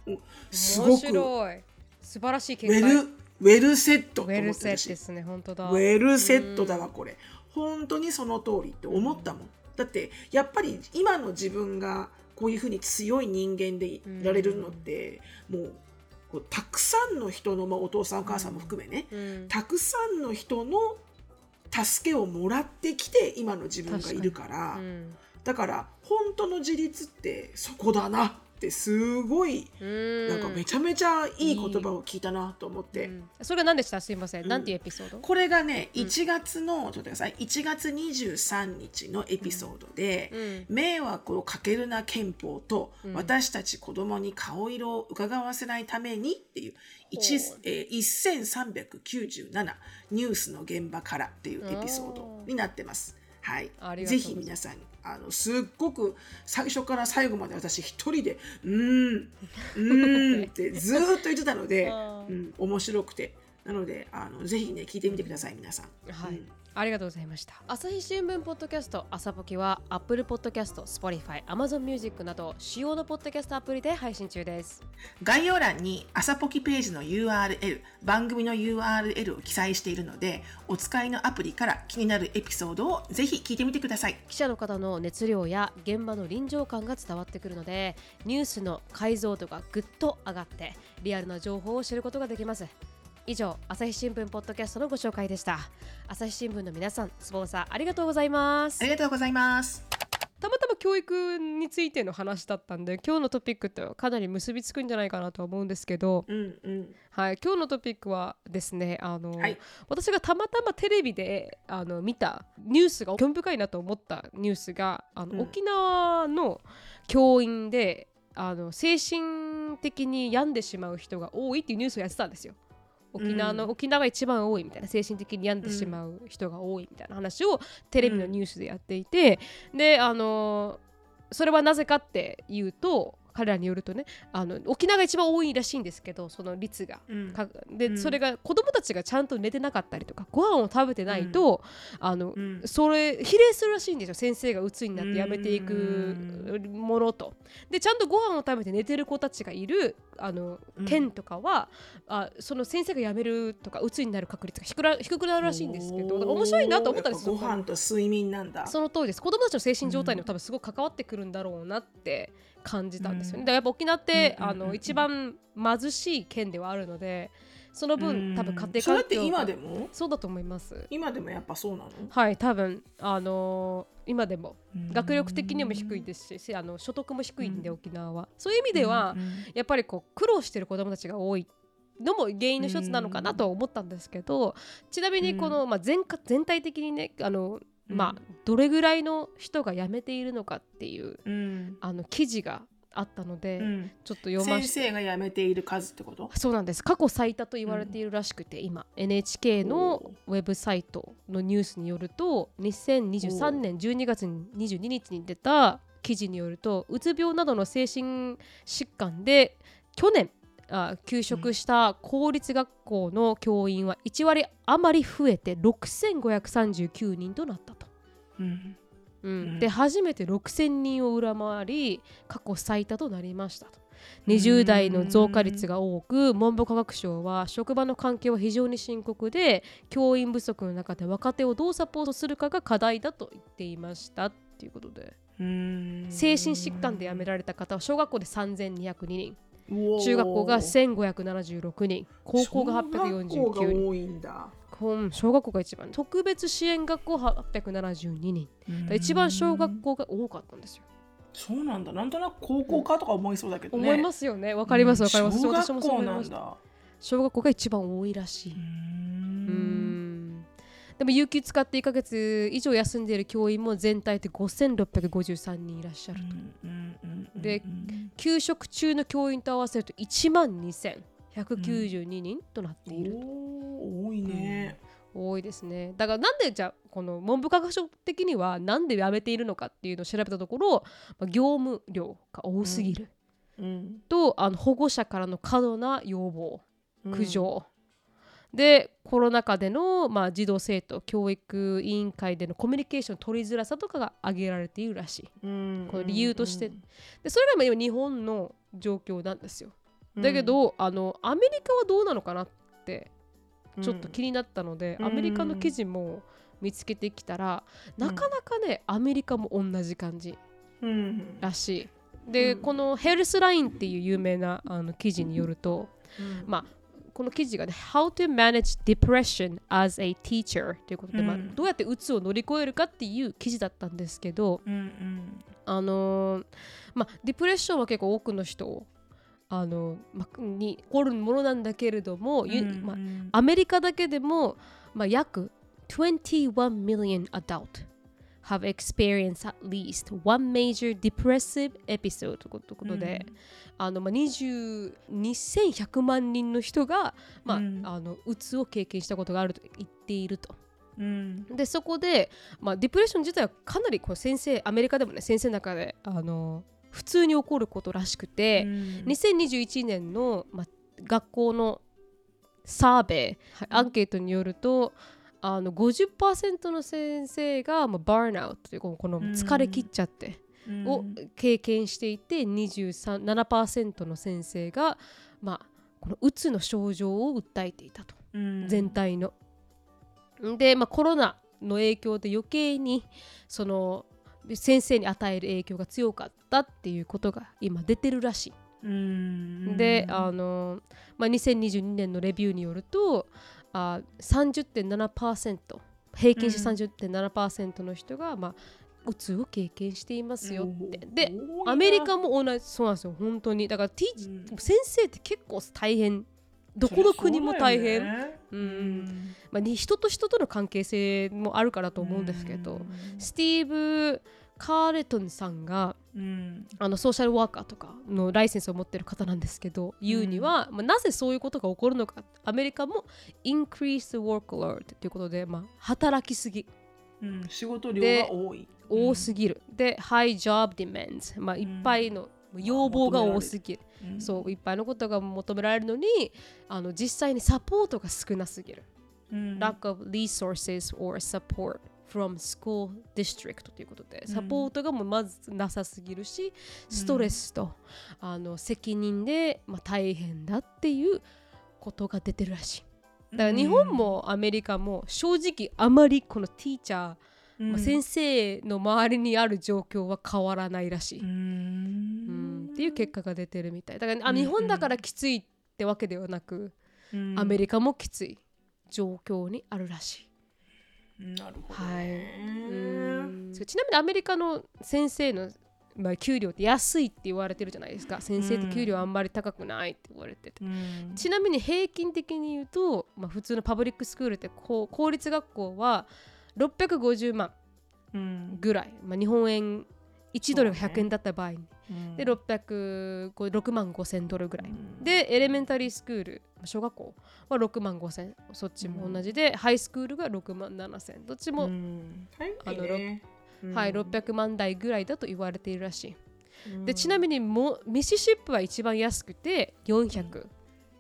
う。面すごくウ白い。素晴らしい見ェ解ルウェルセットとウェルセットですね本当だ。ウェルセットだわこれ。本当にその通りって思ったもん。だってやっぱり今の自分がこういうふうに強い人間でいられるのって、もうこうたくさんの人の、まあ、お父さんお母さんも含めね、うん。たくさんの人の助けをもらってきて今の自分がいるから。うん。だから本当の自立ってそこだなってすごいうん。なんかめちゃめちゃいい言葉を聞いたなと思って。うん。それが何でした？すいません、うんなんていうエピソード？これがね、うん1月の、ちょっとください、1月23日のエピソードで、うん。迷惑をかけるな憲法と、うん。私たち子供に顔色を伺わせないためにっていう、えー1397ニュースの現場からっていうエピソードになってます。はい。ぜひ皆さんあのすっごく最初から最後まで私一人で「うーんうーん 」ってずーっと言ってたので、うん、面白くて。なのであのぜひね聞いてみてください皆さん。はい、うんありがとうございました。朝日新聞ポッドキャスト朝ポキは Apple Podcast、Spotify、Amazon Music など主要のポッドキャストアプリで配信中です。概要欄に朝ポキページの URL 番組の URL を記載しているのでお使いのアプリから気になるエピソードをぜひ聞いてみてください。記者の方の熱量や現場の臨場感が伝わってくるのでニュースの解像度がぐっと上がってリアルな情報を知ることができます以上朝日新聞ポッドキャストのご紹介でした。朝日新聞の皆さんスポンサーありがとうございます。ありがとうございます。たまたま教育についての話だったんで今日のトピックとかなり結びつくんじゃないかなとは思うんですけど、うんうん。はい、今日のトピックはですねあの、はい。私がたまたまテレビであの見たニュースが興味深いなと思ったニュースがあの、うん。沖縄の教員であの精神的に病んでしまう人が多いっていうニュースをやってたんですよ。沖縄の、うん。沖縄が一番多いみたいな精神的に病んでしまう人が多いみたいな話をテレビのニュースでやっていて、であのそれはなぜかっていうと彼らによるとねあの沖縄が一番多いらしいんですけどその率が。うん。かで、うん。それが子供たちがちゃんと寝てなかったりとかご飯を食べてないと、あのうん。それ比例するらしいんですよ先生が鬱になってやめていくものと。でちゃんとご飯を食べて寝てる子たちがいるあのうん。県とかは、あその先生が辞めるとか鬱になる確率が低くな低くなるらしいんですけどだから面白いなと思ったんですよ。ご飯と睡眠なんだ。その通りです。子供たちの精神状態にも多分すごく関わってくるんだろうなって感じたんですよね、うん。だからやっぱ沖縄って、あの一番貧しい県ではあるのでその分多分家庭環境が今でも？そうだと思います。今でもやっぱそうなの？はい多分あのー今でも。学力的にも低いですし、あの所得も低いんで、うん。沖縄は。そういう意味では、やっぱりこう苦労してる子どもたちが多いのも原因の一つなのかなとは思ったんですけど、ちなみにこの、まあ、全か全体的にねあの、まあ、どれぐらいの人が辞めているのかっていううん。あの記事があったので、うん。ちょっと読ま先せて。生が辞めている数ってこと？そうなんです。過去最多と言われているらしくて、今。NHK のウェブサイトのニュースによると2023年12月22日に出た記事によるとうつ病などの精神疾患で去年あ休職した公立学校の教員は1割余り増えて6539人となったと。うん。うん。うん。で初めて6000人を上回り過去最多となりましたと。20代の増加率が多く文部科学省は職場の関係は非常に深刻で教員不足の中で若手をどうサポートするかが課題だと言っていましたっていうことで。うん。精神疾患で辞められた方は小学校で3202人中学校が1576人。高校が小学校849人が多いんだ。うん小学校が一番。特別支援学校872人。一番小学校が多かったんですよ。そうなんだ。なんとなく高校かとか思いそうだけどね。思いますよね。わかりますわかります、う学校なんだ。小学校が一番多いらしい、でも有給使って1ヶ月以上休んでいる教員も全体で5653人いらっしゃると、うんうんうんでうん。休職中の教員と合わせると1万2192人となっている、おー多いね。多いですね。だからなんでじゃあこの文部科学省的にはなんで辞めているのかっていうのを調べたところ、まあ業務量が多すぎる、うん。とあの保護者からの過度な要望苦情、でコロナ禍での、まあ、児童生徒教育委員会でのコミュニケーション取りづらさとかが挙げられているらしい。うん。この理由として。でそれが今日本の状況なんですよ。だけ、ど、あのアメリカはどうなのかなってちょっと気になったので、うん。アメリカの記事も見つけてきたら、なかなかねアメリカも同じ感じうんうん。らしい。で、うん。このヘルスラインっていう有名なあの記事によると、うん。まあこの記事がね How to manage depression as a teacher ということで、まあうんどうやって鬱を乗り越えるかっていう記事だったんですけど、うんうん。あのーまあディプレッションは結構多くの人をあの、まあ、に起こるものなんだけれども、ゆうんまあうんアメリカだけでも、まあ、約21 million adult have experienced at least one major depressive episode ということで、あのまあ、20 2100万人の人が、まあうん。あのうつを経験したことがあると言っていると。うん。でそこで、まあ、ディプレッション自体はかなりこう先生アメリカでもね先生の中であの普通に起こることらしくて、うん。2021年の、まあ、学校のサーベイ、アンケートによるとあの50%の先生が、まあ、バーンアウトというこの疲れ切っちゃって、うんを経験していて23.7%の先生が、まあ、このうつの症状を訴えていたとうん全体の。で、まあ、コロナの影響で余計にその先生に与える影響が強かったっていうことが今出てるらしい。うんであの、まあ、2022年のレビューによるとあ30.7%平均して30.7%の人が、まあ、うつを経験していますよって。でアメリカも同じ。そうなんですよ。本当に。だからテうん。先生って結構大変。どこの国も大変、人と人との関係性もあるからと思うんですけど、スティーブ・カーレトンさんがうん。あのソーシャルワーカーとかのライセンスを持ってる方なんですけど言うには、まあ、なぜそういうことが起こるのか。アメリカも increase workload ということで、まあ、働きすぎ。うん。仕事量が多い。多すぎる、で high job demands、まあ、いっぱいの要望が多すぎる、うんそういっぱいのことが求められるのにあの実際にサポートが少なすぎる、うん。lack of resources or support from school district ということでサポートがもうまずなさすぎるし、ストレスとあの責任で、まあ、大変だっていうことが出てるらしい。だから日本もアメリカも正直あまりこのティーチャー、うん。まあ、先生の周りにある状況は変わらないらしい、ううん。んっていう結果が出てるみたい。だから日本だからきついってわけではなく、うん。アメリカもきつい状況にあるらしいなるほどはい。ちなみにアメリカの先生の、まあ、給料って安いって言われてるじゃないですか。先生って給料あんまり高くないって言われてて、うん。ちなみに平均的に言うと、まあ、普通のパブリックスクールってこう公立学校は650万うん。ぐらい、まあ、日本円1ドルがそうね。100円だった場合に、うん。で600 6万5千ドルぐらい、うん。でエレメンタリースクール小学校は6万5千。そっちも同じで、ハイスクールが6万7千。どっちも、うん。あのね。うん。はい、600万台ぐらいだと言われているらしい、うん。でちなみにもミシシップは一番安くて470万ぐ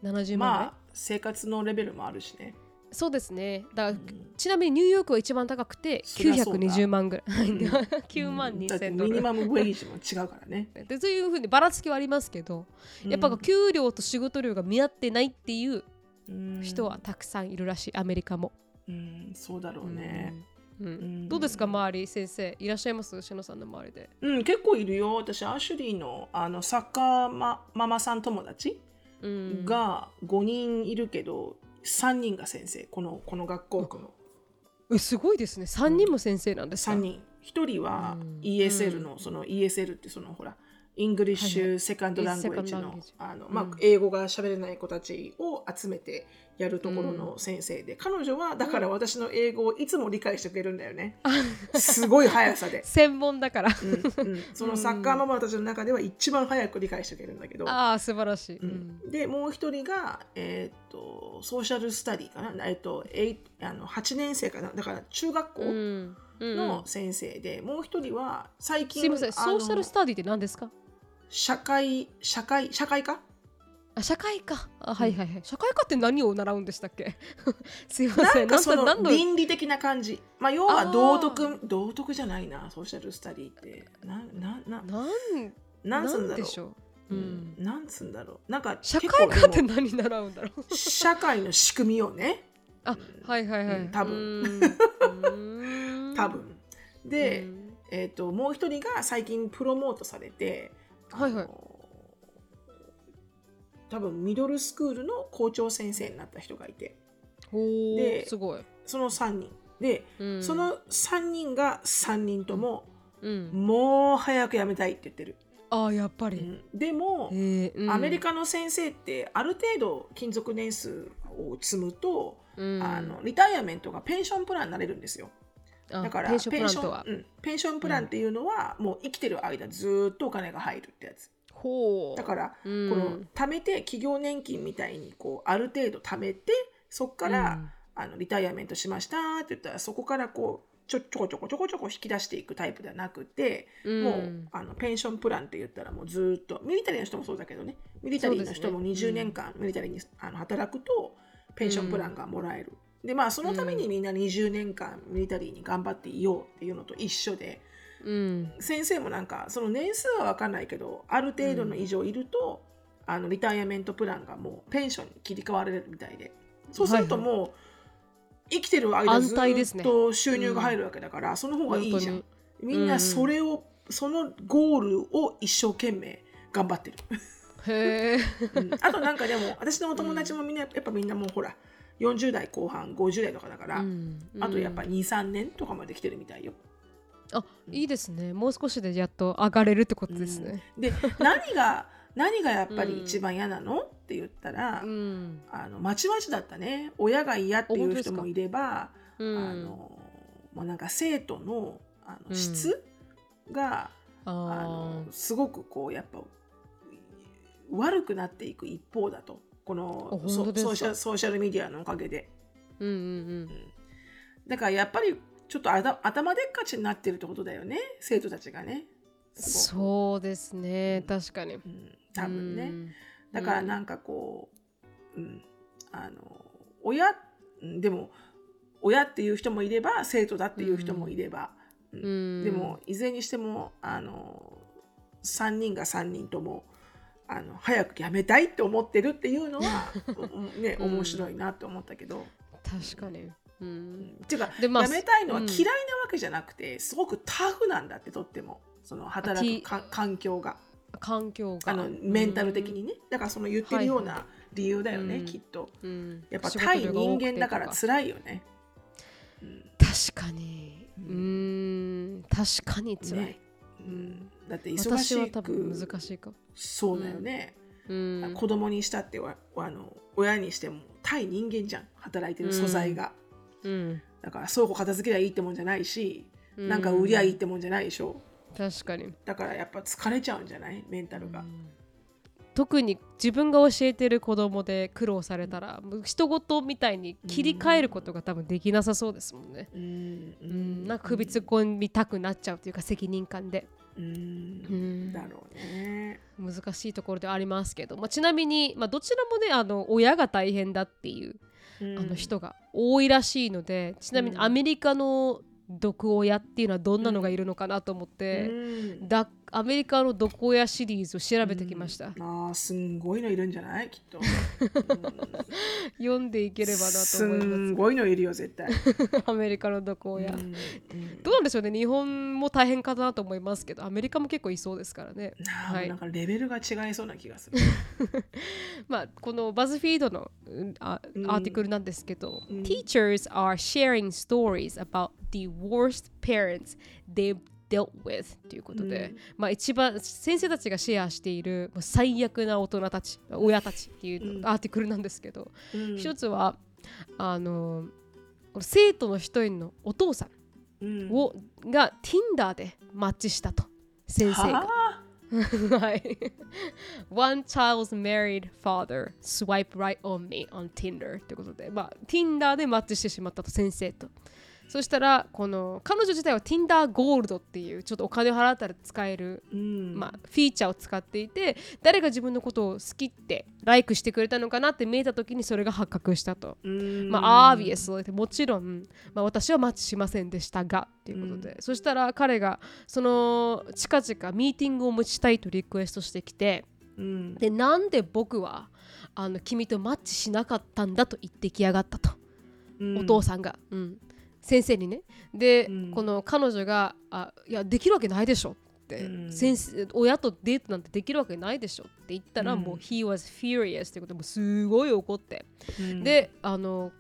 らい、まあ生活のレベルもあるしねそうですね。だから、うん。ちなみにニューヨークは一番高くてそりゃそうだ。920万ぐらい、うん。9万だって2000ドルミニマムウェイジも違うからね。でそういうふうにばらつきはありますけど、やっぱ給料と仕事量が見合ってないっていううん。人はたくさんいるらしいアメリカも、うん。そうだろうね。うん。ん。どうですか周り先生。いらっしゃいます？しのさんの周りで。うん結構いるよ。私アシュリーのあのサッカーマママさん友達うん。が5人いるけど3人が先生このこの学校。区のえすごいですね。3人も先生なんですか、3人。1人はうん。ESL のその ESL ってそのほら English second language の language あの、まあうん。英語が喋れない子たちを集めてやるところの先生で、彼女はだから私の英語をいつも理解してくれるんだよね、すごい速さで、専門だから。うんうん。そのサッカーママたちの中では一番早く理解してくれるんだけど、ああ素晴らしい、ううん。んでもう一人が、えーっとソーシャルスタディかな、えーっとえいあの8年生かな？だから中学校うん。うんうん。の先生で、もう一人は最近すいません。ソーシャルスタディって何ですか？社会社会社会科？あ社会科。あはいはいはい、社会科って何を習うんでしたっけ？すいませなんんかその倫理的な感じ。まあ要は道徳、道徳じゃないな、ソーシャルスタディって。な、な、な、なんなんつうんだろう。う、ん。ん、なんつうんだろう。なんか社会科って何習うんだろう？社会の仕組みをね、あはいはいはい、うん多分。多分。で、うん。えっ、ともう一人が最近プロモートされて、はいはい多分ミドルスクールの校長先生になった人がいて、ですごい、その3人。で、うん。その3人が3人とも、うん、もう早く辞めたいって言ってる。あやっぱり、うん。でも、えーうん。アメリカの先生ってある程度勤続年数を積むと、うん。あのリタイアメントがペンションプランになれるんですよ。あだからペンションプランっていうのは、もう生きてる間ずーっとお金が入るってやつ。ほう。だから、うん。この貯めて企業年金みたいにこうある程度貯めてそこから、うん。あのリタイアメントしましたって言ったらそこからこうちょちょこちょこちょこちょこ引き出していくタイプではなくて、うん。もうあのペンションプランって言ったらもうずーっとミリタリーの人もそうだけどねミリタリーの人もそうですね。20年間ミリタリーにあの働くとペンションプランがもらえる。でまあそのためにみんな20年間ミリタリーに頑張っていようっていうのと一緒で、うん。先生もなんかその年数は分かんないけどある程度の以上いると、あのリタイアメントプランがもうペンションに切り替われるみたいで。そうするとはいもう、生きてる間ずっと収入が入るわけだから、その方がいいじゃん。みんなそれを、そのゴールを一生懸命頑張ってる、へえ。うん。あとなんかでも私のお友達もみんなやっぱみんなもうほら40代後半50代とかだから、あとやっぱ23年とかまで来てるみたいよあいいですね。もう少しでやっと上がれるってことですね。で何が 何がやっぱり一番嫌なの、って言ったら、うん。あのまちまちだったね。親が嫌っていう人もいれば、うん。あのもうなんか生徒のあうん。の質が、ああのすごくこうやっぱ悪くなっていく一方だと。このソーシャルソーシャルメディアのおかげで。ーうん。うん。だからやっぱりちょっと頭でっかちになってるってことだよね生徒たちがね。そうですね確かに。うん、多分ね、うん。だからなんかこう、うん、あの親うんでも親っていう人もいれば生徒だっていう人もいれば、うん。うん。でもいずれにしてもあの3人が3人ともあの早く辞めたいって思ってるっていうのは、うんね、うん。面白いなって思ったけど、確かにううん。んっていうか、でまあ辞めたいのはうん。嫌いなわけじゃなくて、すごくタフなんだってとってもその働くか環境が。環境が。あのメンタル的にね、だからその言ってるようはいな理由だよね、うん。きっと。うん。やっぱ対人間だから辛いよね、うん確かに。ううん。ん確かに辛い、ね。うん、だって忙私はし多分く難しいかも。そうだよね、うん。子供にしたってはあの親にしても対人間じゃん。働いてる素材が、うん。だから倉庫片付けりゃいいってもんじゃないし、うん。なんか売りゃいいってもんじゃないでしょ。確かに。だからやっぱ疲れちゃうんじゃない？メンタルが、特に自分が教えてる子供で苦労されたらもう人事みたいに切り替えることが多分できなさそうですもんね。うん。ううん、なんか首突っ込みたくなっちゃうというか責任感で、うん。うん。だろうね。難しいところではありますけど、まあ、ちなみに、まあ、どちらもねあの親が大変だっていううんあの人が多いらしいのでちなみにうん。アメリカの毒親っていうのはどんなのがいるのかなと思って、うん。だアメリカの毒親シリーズを調べてきました、ああすんごいのいるんじゃない？きっと、読んでいければなとす思いんごいのいるよ絶対、ますアメリカの毒親、うん。うん。どうなんでしょうね。日本も大変かなと思いますけどアメリカも結構いそうですからね。はい。なんかレベルが違いそうな気がする。まあこのバズフィードのアーティクルなんですけど、うん。Teachers are sharing stories about the worst parents. They've dealt with ということで、うんまあ一番先生たちがシェアしている最悪な大人たち親たちっていうアーティクルなんですけど、うん一つはあの生徒の一人のお父さうんんを、が Tinder でマッチしたと先生が。は はい。One child's married father swipe right on me on Tinder ってことで、まあ、Tinder でマッチしてしまったと先生と。そしたらこの彼女自体は Tinder Gold っていうちょっとお金を払ったら使える、うん。まあ、フィーチャーを使っていて誰が自分のことを好きってライクしてくれたのかなって見えた時にそれが発覚したと。うん。まあ、obviously もちろん、まあ、私はマッチしませんでしたがっていうことで、そしたら彼がその近々ミーティングを持ちたいとリクエストしてきてうん。でなんで僕はあの君とマッチしなかったんだと言ってきやがったと、うん。お父さんが、うん、先生にね。で、うん。この彼女があいやできるわけないでしょって、うん。先生親とデートなんてできるわけないでしょって言ったら、うん。もう He was furious ってことすごい怒って、うん。であの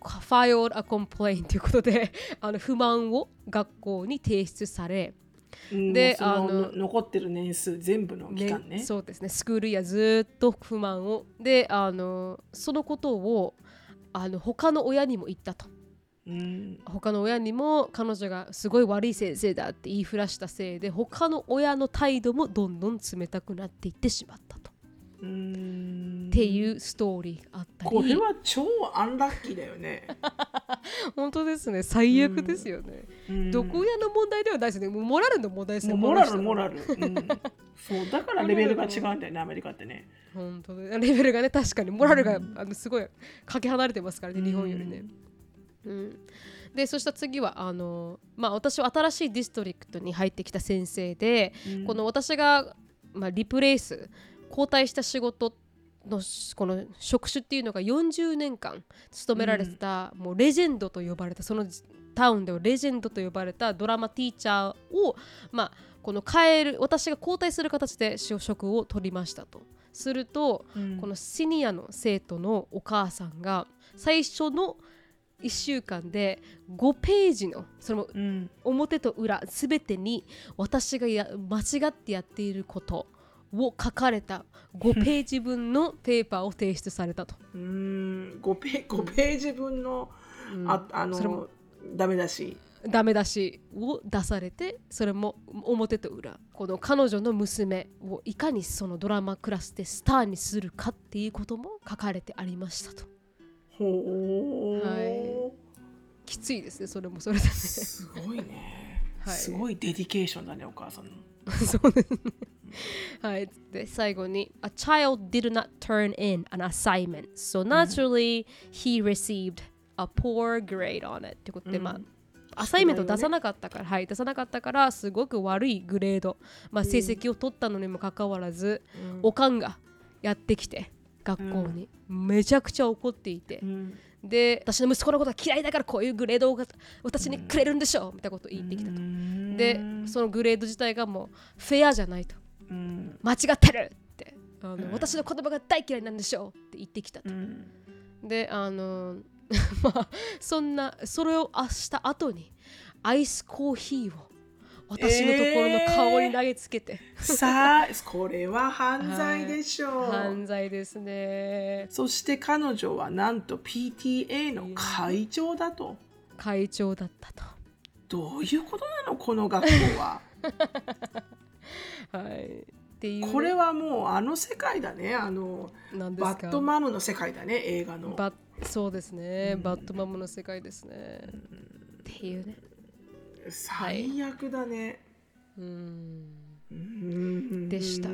filed a complaint ということで あの不満を学校に提出され、うん。であのの残ってる年数全部の期間ね。そうですね。スクールやずっと不満を。であのそのことをあの他の親にも言ったとうん。他の親にも彼女がすごい悪い先生だって言いふらしたせいで他の親の態度もどんどん冷たくなっていってしまったと、うん。っていうストーリーがあったり。これは超アンラッキーだよね、本当ですね。最悪ですよね、うん。どこ親の問題ではないですね。もうモラルの問題ですね。モラルモラル、うん、そうだからレベルが違うんだよねアメリカってね。本当ねレベルがね確かにモラルが、うんあのすごいかけ離れてますからね日本よりね、うんでそしたら次はあの、まあ、私は新しいディストリクトに入ってきた先生で、うん。この私が、まあ、リプレイス交代した仕事のこの職種っていうのが40年間勤められてた、もうレジェンドと呼ばれたそのタウンではレジェンドと呼ばれたドラマティーチャーを、まあ、この変える私が交代する形で職を取りましたと。すると、うん。このシニアの生徒のお母さんが最初の1週間で5ページのそれもうん。表と裏すべてに私がや間違ってやっていることを書かれた5ページ分のペーパーを提出されたと。うん。5ペ ,5 ページ分の、うん。ああそれものダメだし。ダメ出しを出されてそれも表と裏。この彼女の娘をいかにそのドラマクラスでスターにするかっていうことも書かれてありましたと。ほう、はいきついですねそれもそれで。すごいね、はい。すごいデディケーションだねお母さんの。そうですね。はい。で、最後に、A child did not turn in an assignment, so naturally he received a poor grade on it. ってことで、まあ、アサイメント出さなかったから、はい、出さなかったから、すごく悪いグレード、まあ、成績を取ったのにもかかわらず、おかんがやってきて、学校に、めちゃくちゃ怒っていて、うんで、私の息子のことが嫌いだからこういうグレードを私にくれるんでしょみたいなことを言ってきたと。でそのグレード自体がもうフェアじゃないと。うん。間違ってるって。あの、私の言葉が大嫌いなんでしょうって言ってきたと、うん。であの まあそんなそれを明日後にアイスコーヒーを私のところの顔に投げつけて、さあこれは犯罪でしょう、犯罪ですね。そして彼女はなんと PTA の会長だと。会長だったと。どういうことなのこの学校は。はい。っていう。ね、これはもうあの世界だね。あのバッドマムの世界だね映画の。バッそうですね、バッドマムの世界ですね、っていうね最悪だね、うん。うん。でした。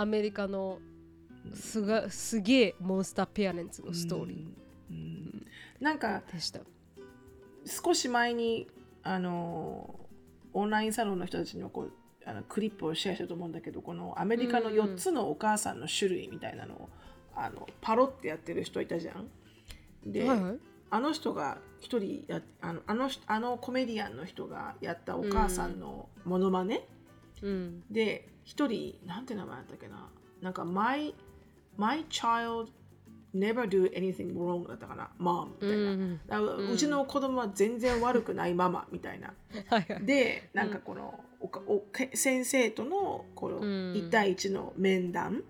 アメリカのすがすげえモンスターペアレンツのストーリうん。なんかーでした。少し前にあのオンラインサロンの人たちにもこうあのクリップをシェアしたと思うんだけどこのアメリカのうん。うん4つのお母さんの種類みたいなのをあのパロってやってる人いたじゃん。で、はいはいあの人が一人やあのあの人あのコメディアンの人がやったお母さんのモノマネ、うん。で一人なんて名前だったっけな？なんか My, my child never do anything wrong だったかな？Mom みたいな、うん。うちの子供は全然悪くないママみたいな。でなんかこのおかおけ先生とのこのうん。1対1の面談、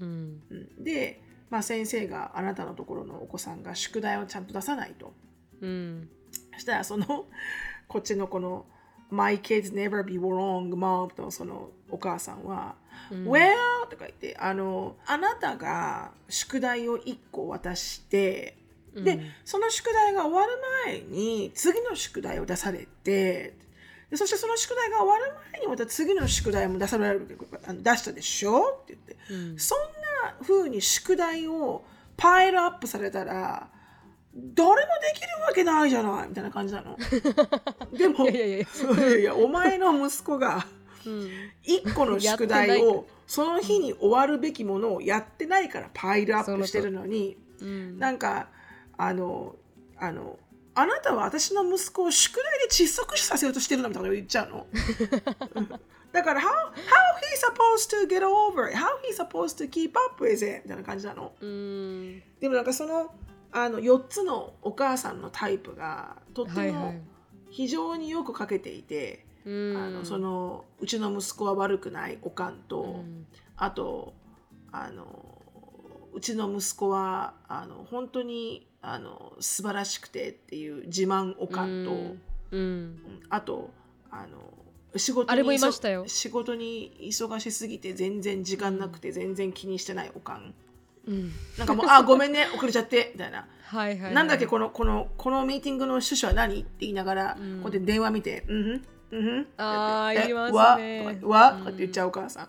うん。うん。で、まあ、先生があなたのところのお子さんが宿題をちゃんと出さないと。うん。そしたらその こっちのこの My kids never be wrong mom のそのお母さんは、Well とか言ってあのあなたが宿題を1個渡してでその宿題が終わる前に次の宿題を出されてでそしてその宿題が終わる前にまた次の宿題も出される出したでしょ？って言って、うん。そんな風に宿題をパイルアップされたら誰もできるわけないじゃないみたいな感じなの。でもいやいやいや。お前の息子がうん。1個の宿題をその日に終わるべきものをやってないからパイルアップしてるのにうん。なんかあのあのあなたは私の息子を宿題で窒息死させようとしてるのみたいなこと言っちゃうの。うんだから、how, how he supposed to get over it? How he supposed to keep up with it? みたいな感じなの。うん。でもなんかそのあの4つのお母さんのタイプがとってもはいはい。非常によくかけていて、うん。あのそのうちの息子は悪くないおかんと、うん。あとあのうちの息子はあの本当にあの素晴らしくてっていう自慢おかんと、うん。うん。あとあの仕事にあれもいましたよ。仕事に忙しすぎて全然時間なくて全然気にしてないおかん。うん。なんかもう「あごめんね遅れちゃって」みたいな。はいはいはい。なんだっけこのこのこのミーティングの趣旨は何って言いながら、うん。こうやって電話見て「うんふんうんふん」あーえ言いますわねわうん。とかって言っちゃうお母さん、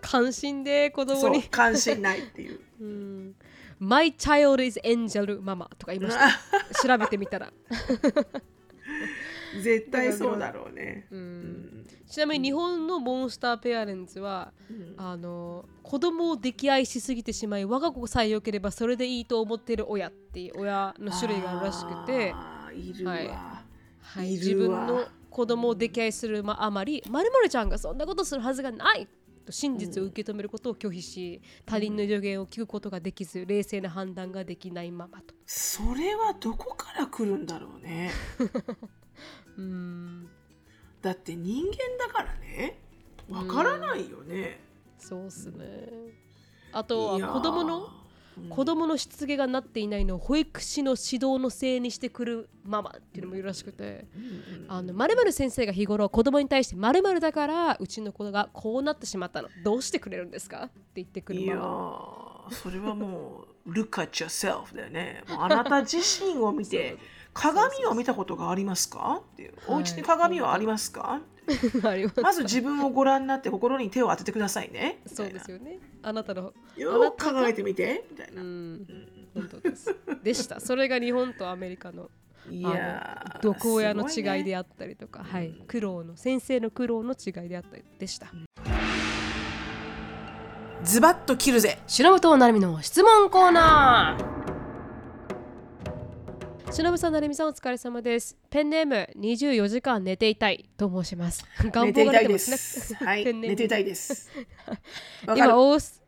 関心で子供に。関心ないっていう。うん。My child is angel ママとか言いました。調べてみたら、絶対そうだろうね、う、うん。んちなみに日本のモンスターペアレンツは、あの子供を溺愛しすぎてしまい我が子さえ良ければそれでいいと思っている親っていう親の種類があるらしくて、はい。はい、い自分の子供を溺愛するまあまりまるまるちゃんがそんなことするはずがないと真実を受け止めることを拒否し、他人の助言を聞くことができず冷静な判断ができないままと。それはどこから来るんだろうね うん。だって人間だからね。わからないよね、そうっすね。あとは子供の？うん。子供のしつけがなっていないのを保育士の指導のせいにしてくるママっていうのもいるらしくて、うんうん先生が日頃子供に対して〇〇だからうちの子がこうなってしまったの。どうしてくれるんですか？って言ってくるいやママ。ーそれはもう look at yourself だよね。あなた自身を見て 鏡を見たことがありますか？っていう。はいお家に鏡はありますか？ありますまず自分をご覧になって心に手を当ててくださいね。そうですよね。あなたの。よく考えてみてみたいうな、ん、うん。本当です。でした。それが日本とアメリカのいやー毒親の違いであったりとか、はい。うん、苦労の先生の苦労の違いであったりでした。ズバッと切るぜ。忍となるみの質問コーナー忍さんなるみさんお疲れ様です。ペンネーム24時間寝ていたいと申します。願望が寝ていたいで出てますすねはい寝ていたいです。今オース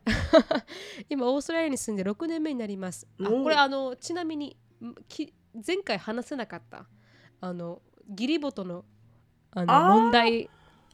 今オーストラリアに住んで6年目になります。あこれあのちなみにんき前回話せなかったあのギリボトのあの問題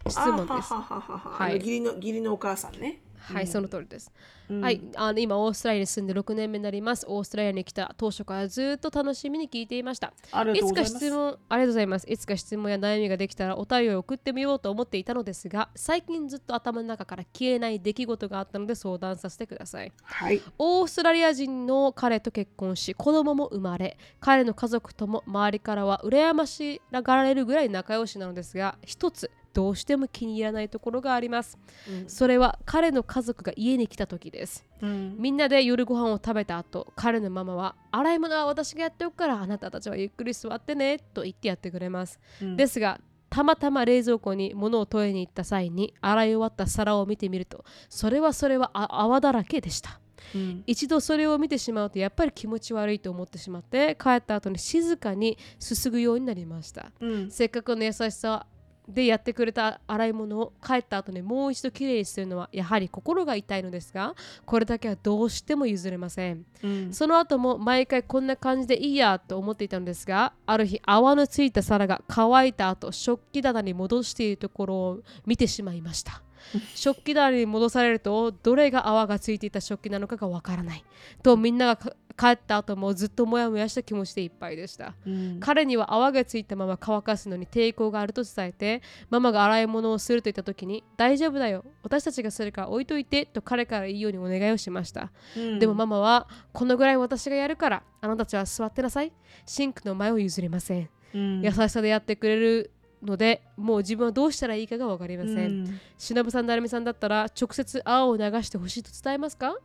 質問です。あははははは。はい。義理の義理のお母さんねはい、その通りです。うんはい、あの今オーストラリアに住んで6年目になります。オーストラリアに来た当初からずっと楽しみに聞いていました。いつか質問ありがとうございます。いつか質問や悩みができたらお便りを送ってみようと思っていたのですが、最近ずっと頭の中から消えない出来事があったので相談させてください。はいオーストラリア人の彼と結婚し子供も生まれ彼の家族とも周りからは羨ましがられるぐらい仲良しなのですが一つどうしても気に入らないところがあります、うん。それは彼の家族が家に来た時です。うん。みんなで夜ご飯を食べた後彼のママは洗い物は私がやっておくからあなたたちはゆっくり座ってねと言ってやってくれます、うん。ですがたまたま冷蔵庫に物を取りに行った際に洗い終わった皿を見てみるとそれはそれはあ泡だらけでした。うん。一度それを見てしまうとやっぱり気持ち悪いと思ってしまって帰った後に静かにすすぐようになりました。うん。せっかくの優しさでやってくれた洗い物を帰った後にもう一度きれいにするのはやはり心が痛いのですがこれだけはどうしても譲れません。うん。その後も毎回こんな感じでいいやと思っていたのですがある日泡のついた皿が乾いた後食器棚に戻しているところを見てしまいました。食器棚に戻されるとどれが泡がついていた食器なのかがわからない。とみんながか帰った後もずっとモヤモヤした気持ちでいっぱいでした。うん。彼には泡がついたまま乾かすのに抵抗があると伝えてママが洗い物をすると言った時に大丈夫だよ私たちがするから置いといてと彼から言うようにお願いをしました。うん。でもママはこのぐらい私がやるからあなたたちは座ってなさい。シンクの前を譲りません。うん。優しさでやってくれるのでもう自分はどうしたらいいかが分かりません、うん。しのぶさん、なるみさんだったら直接青を流してほしいと伝えますか？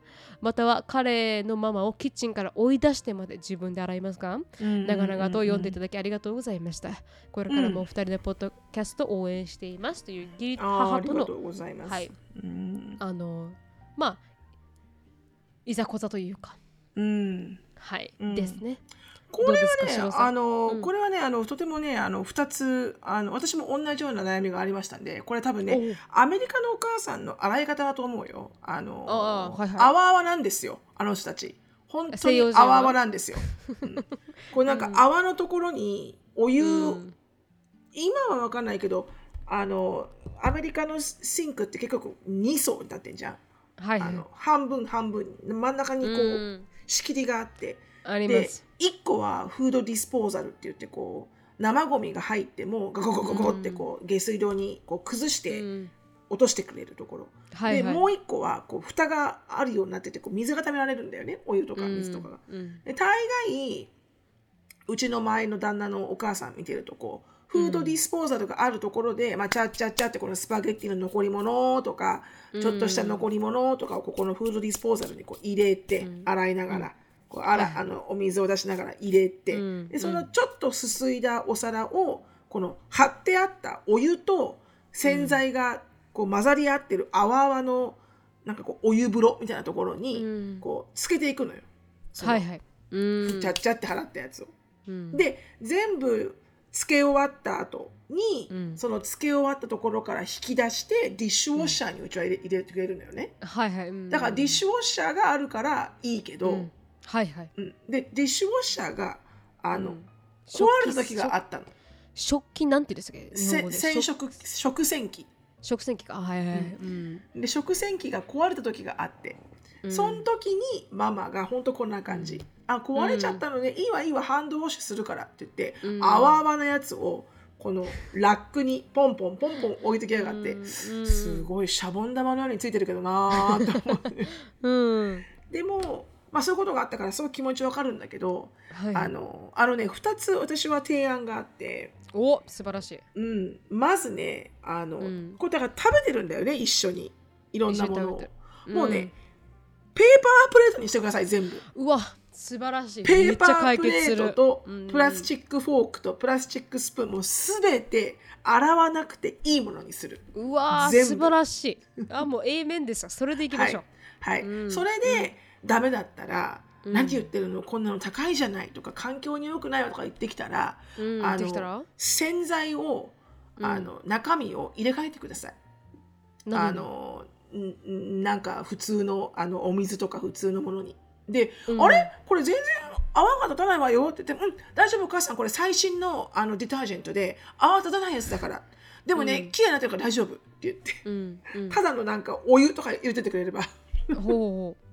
または彼のママをキッチンから追い出してまで自分で洗いますか？うん長々と読んでいただきありがとうございました。これからもお二人のポッドキャストを応援していますという義理母との。はい。うん。あのまあいざこざというか。うん。はい、うん。ですね。これはねあの、うんこれはね、あの、とてもね、あの、二つ、あの、私も同じような悩みがありましたんで、これ多分ね、アメリカのお母さんの洗い方だと思うよ。あの、ああはいはいあわあわなんですよ、あの人たち。本当にあわあわなんですよ。うん これなんか泡のところにお湯、うん今は分かんないけど、あの、アメリカのシンクって結局2層になってんじゃん。はいはい。あの半分半分真ん中にこう、うん仕切りがあってありま。です1個はフードディスポーザルって言ってこう生ゴミが入ってもゴゴゴゴゴってこう下水道にこう崩してうん。落としてくれるところ、はいはい。でもう1個はこう蓋があるようになっててこう水が溜められるんだよね。お湯とか水とかが。うん。で大概うちの前の旦那のお母さん見てるとこうフードディスポーザルがあるところで、まあ、チャッチャッチャってこのスパゲッティの残り物とかうんちょっとした残り物とかをここのフードディスポーザルにこう入れて、うん。洗いながら、こうあらはいあのお水を出しながら入れて、うんでそのちょっとすすいだお皿をこの貼ってあったお湯と洗剤がこう混ざり合ってる泡々のなんかこうお湯風呂みたいなところにうん。こうつけていくのよ。そのはいはい。うん。ちゃっちゃって払ったやつを。うん。で全部つけ終わった後に、うん。そのつけ終わったところから引き出してディッシュウォッシャーにうちは入れ入れてくれるのよね。はいはい。うん。だからディッシュウォッシャーがあるからいいけど、ううんんはい。はい。でディッシュウォッシャーがあの、うん。壊れた時があったの。食器なんて言うんですか？洗食食洗機。食洗機か。あはいはいはい。うん。で食洗機が壊れた時があって、うん。その時にママがほんとこんな感じ、あ壊れちゃったので、いいわいいわハンドウォッシュするからって言って、うん。泡々なやつをこのラックにポンポンポンポン置いてきやがって、うん。すごいシャボン玉のようについてるけどなーと思って。うん。でも、まあ、そういうことがあったからすごい気持ちわかるんだけど、はい。あのあのね2つ私は提案があって、お素晴らしい。うん、まずねあの、うんこれだから食べてるんだよね一緒にいろんなものを一緒に食べてるもうね、ペーパープレートにしてください全部うん。うわ素晴らしい。ペーパープレー。トとうんプラスチックフォークとプラスチックスプーンもすべて洗わなくていいものにする。うわ素晴らしい。あもう A 面ですよ。それでいきましょう。はい、うんそれで、ダメだったら、うん。何言ってるのこんなの高いじゃないとか環境に良くないよとか言ってきたら、うん。あできたら？の洗剤を、うん。あの中身を入れ替えてください。何？あのんんなんか普通のあのお水とか普通のものに。で、うん。あれ？これ全然泡が立たないわよって言って、うん、大丈夫お母さんこれ最新のあのディタージェントで泡立たないやつだから。でもね、うん。綺麗になってるから大丈夫って言って、うん。うん。ただのなんかお湯とか入れててくれれば、ほうほうほう。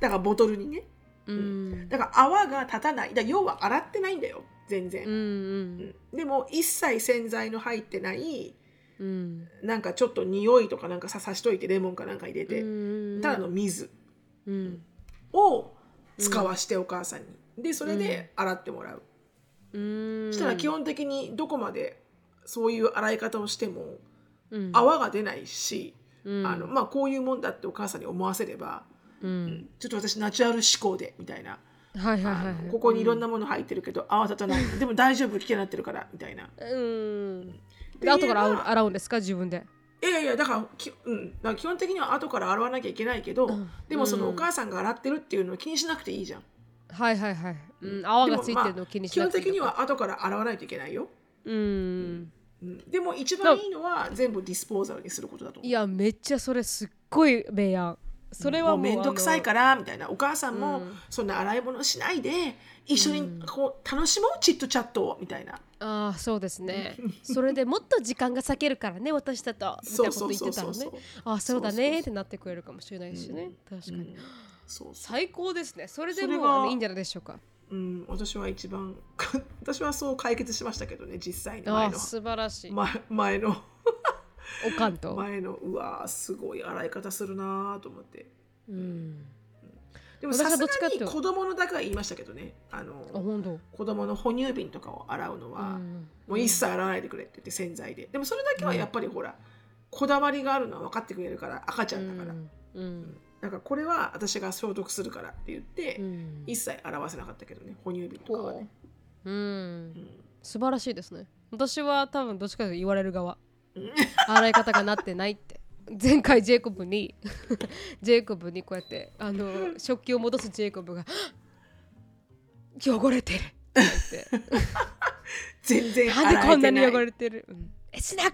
だからボトルにね。うん。だから泡が立たない。だ要は洗ってないんだよ、全然。うんうんでも一切洗剤の入ってない、うんうん。なんかちょっと匂いとかなんかささしといてレモンかなんか入れて、うんただの水うんを使わしてお母さんに。で、それで洗ってもらう。うん。そしたら基本的にどこまでそういう洗い方をしてもうん泡が出ないし、うんあのまあこういうもんだってお母さんに思わせれば、うん。ちょっと私ナチュラル思考でみたいな。はいはいあはい。ここにいろんなもの入ってるけど泡立たないでも大丈夫危険になってるからみたいな。うん。てで後から洗うんですか自分で？いやいやだからき、うん、だから基本的には後から洗わなきゃいけないけど、うん。でもそのうん。お母さんが洗ってるっていうのを気にしなくていいじゃん、はいはいはい。うん。泡がついてるのを気にし基本なくていい的には後から洗わないといけないよ、うん。うん、でも一番いいのは全部ディスポーザルにすることだと思う。いやめっちゃそれすっごい明暗。それはもうもうめんどくさいからみたいな。お母さんもうん。そんな洗い物しないで一緒にこう楽しもうチットチャットをみたいな。ああそうですね。それでもっと時間が割けるからね私だと。みたいなこと言ってたらね。ああそうだね。ってなってくれるかもしれないしね。確かに。そうそう。最高ですね。それでもいいんじゃないでしょうか。うん、私は一番 私はそう解決しましたけどね実際にあ前の。ー素晴らしい、前前のおかんと、前のうわーすごい洗い方するなーと思って。うん、でも私はさすがどっちかっていうとに子供のだけは言いましたけどね。ああの本当？子供の哺乳瓶とかを洗うのは、うん。もう一切洗わないでくれって言って洗剤で。でもそれだけはやっぱりほら、こだわりがあるのは分かってくれるから赤ちゃんだから、うん。うん。なん。かこれは私が消毒するからって言って、うん。一切洗わせなかったけどね哺乳瓶とかはね、う。ん。うん。素晴らしいですね。私は多分どっちかというと言われる側。うん洗い方がなってないって。前回ジェイコブに ジェイコブにこうやってあの食器を戻すジェイコブが「汚れてる」って言って。全然なんでこんなに汚れれてる、うん、It's not!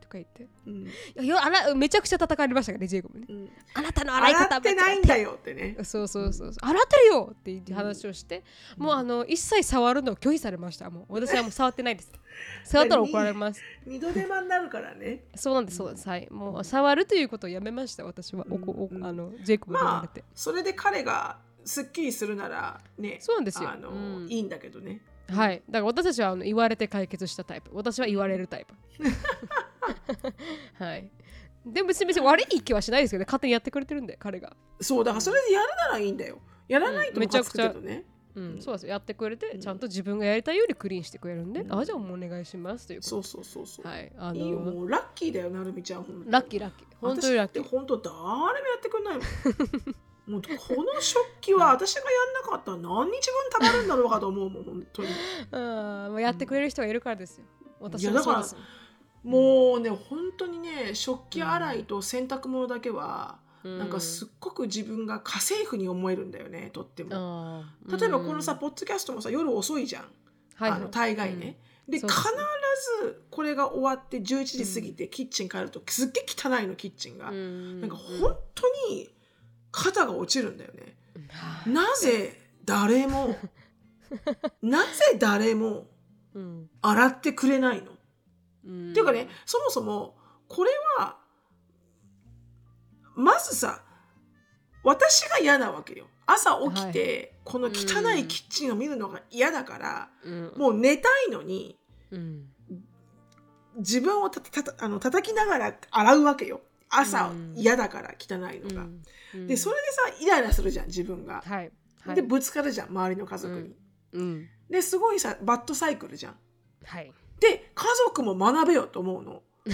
とか言って。うん。いやよあらめちゃくちゃ叩かれましたからねジェイコブにうん。あなたの洗い方洗ってないんだよってね。そうそうそうそう。洗ってるよっていう話をして、もうあの一切触るのを拒否されました。もう私はもう触ってないです。触ったら怒られます。二度手間になるからね。そうなんですそうなんです。はい。もう触るということをやめました私は、おこおうん。あのジェイコブに言わまあれて、それで彼がすっきりするならねそうなんですよ。あの、うん。いいんだけどねはい。だから私たちはあの言われて解決したタイプ。私は言われるタイプ。はい。でも別に別に悪い気はしないですけどね。勝手にやってくれてるんで彼が。そうだからそれでやるならいいんだよ。やらないとうん。めちゃくちゃ。ムカつくけどね、うん、そうですよ。やってくれて、うん。ちゃんと自分がやりたいようにクリーンしてくれるんで、うん。あじゃあもうお願いしますというこそうそうそうそう、とはい。あのいいよもうラッキーだよなるみちゃんラッキーラッキー。本当にラッキー。私って本当誰もやってくんないもん もうこの食器は私がやんなかったら何日分たまるんだろうかと思うもん本当に。うん。もうやってくれる人がいるからですよ。私いやだからもそうですもうね本当にね食器洗いと洗濯物だけは、なんかすっごく自分が家政婦に思えるんだよねとっても。あー例えばこのさ、うん。ポッドキャストもさ夜遅いじゃん、はい。あの大概ね。で必そうですね。ずこれが終わって11時過ぎてキッチン帰るとすっげえ汚いのキッチンが、うん。なんか本当に肩が落ちるんだよね。うん。なぜ誰も なぜ誰もうん。洗ってくれないの？うん。っていうかねそもそもこれはまずさ私が嫌なわけよ。朝起きて、この汚いキッチンを見るのが嫌だから、うん。もう寝たいのにうん。自分をたたたあの叩きながら洗うわけよ朝うん。嫌だから汚いのが、うん。でそれでさイライラするじゃん自分が、はい。はい。でぶつかるじゃん周りの家族に、うん。ですごいさバッドサイクルじゃん。はい。で家族も学べよと思うの。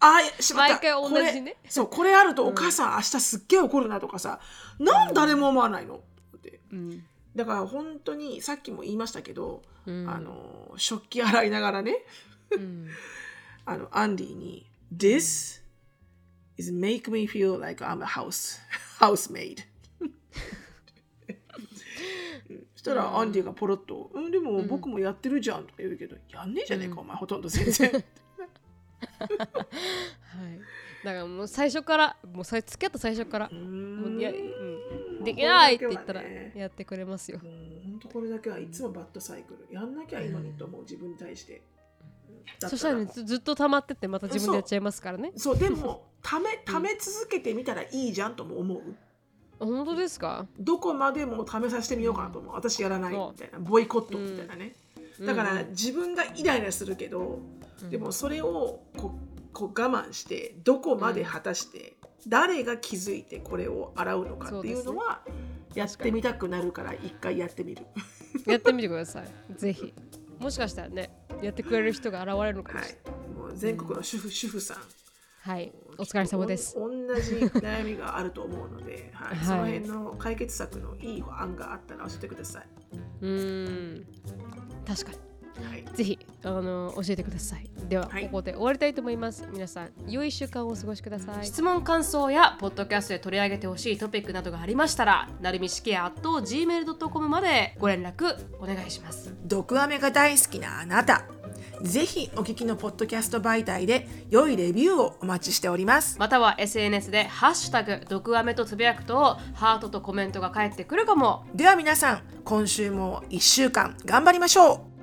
あーしまった毎回同じね。これそうこれあるとお母さん明日すっげえ怒るなとかさ、なんで誰も思わないの。って。うん。だから本当にさっきも言いましたけど、うん。あの食器洗いながらね。うん。あのアンディに「This is make me feel like I'm a house housemaid. うん」そしたらアンディがポロッと「うんでも僕もやってるじゃん」とか言うけど「やんねえじゃねえか、お前ほとんど全然」はい。だからもう最初からもうさ付き合った最初からもん。うやうん。できないって言ったらやってくれますよ。本当これだけはいつもバッドサイクル。やんなきゃいいのにと思う自分に対して、だそしたらねずずっと溜まってってまた自分でやっちゃいますからね。そうでもためため続けてみたらいいじゃんとも思う。本当ですか？どこまでも試させてみようかなと思う。私やらないみたいな。ボイコットみたいなね、だから自分がイライラするけど、でもそれをこうこう我慢してどこまで果たして、誰が気づいてこれを洗うのかっていうのはやってみたくなるから一回やってみる。やってみてください。ぜひもしかしたらねやってくれる人が現れるのかもはしれない。い、もう全国の主婦主婦さん。はい、お疲れ様です。お同じ悩みがあると思うので、はい。はい。その辺の解決策のいい案があったら教えてください。うーん。確かにはい、ぜひあの教えてください。では、はい。ここで終わりたいと思います。皆さん良い週間をお過ごしください。質問感想やポッドキャストで取り上げてほしいトピックなどがありましたらなるみしきや gmail.com までご連絡お願いします。毒アメが大好きなあなたぜひお聞きのポッドキャスト媒体で良いレビューをお待ちしております。または SNS で「ハッシュタグ毒アメ」とつぶやくとハートとコメントが返ってくるかも。では皆さん今週も1週間頑張りましょう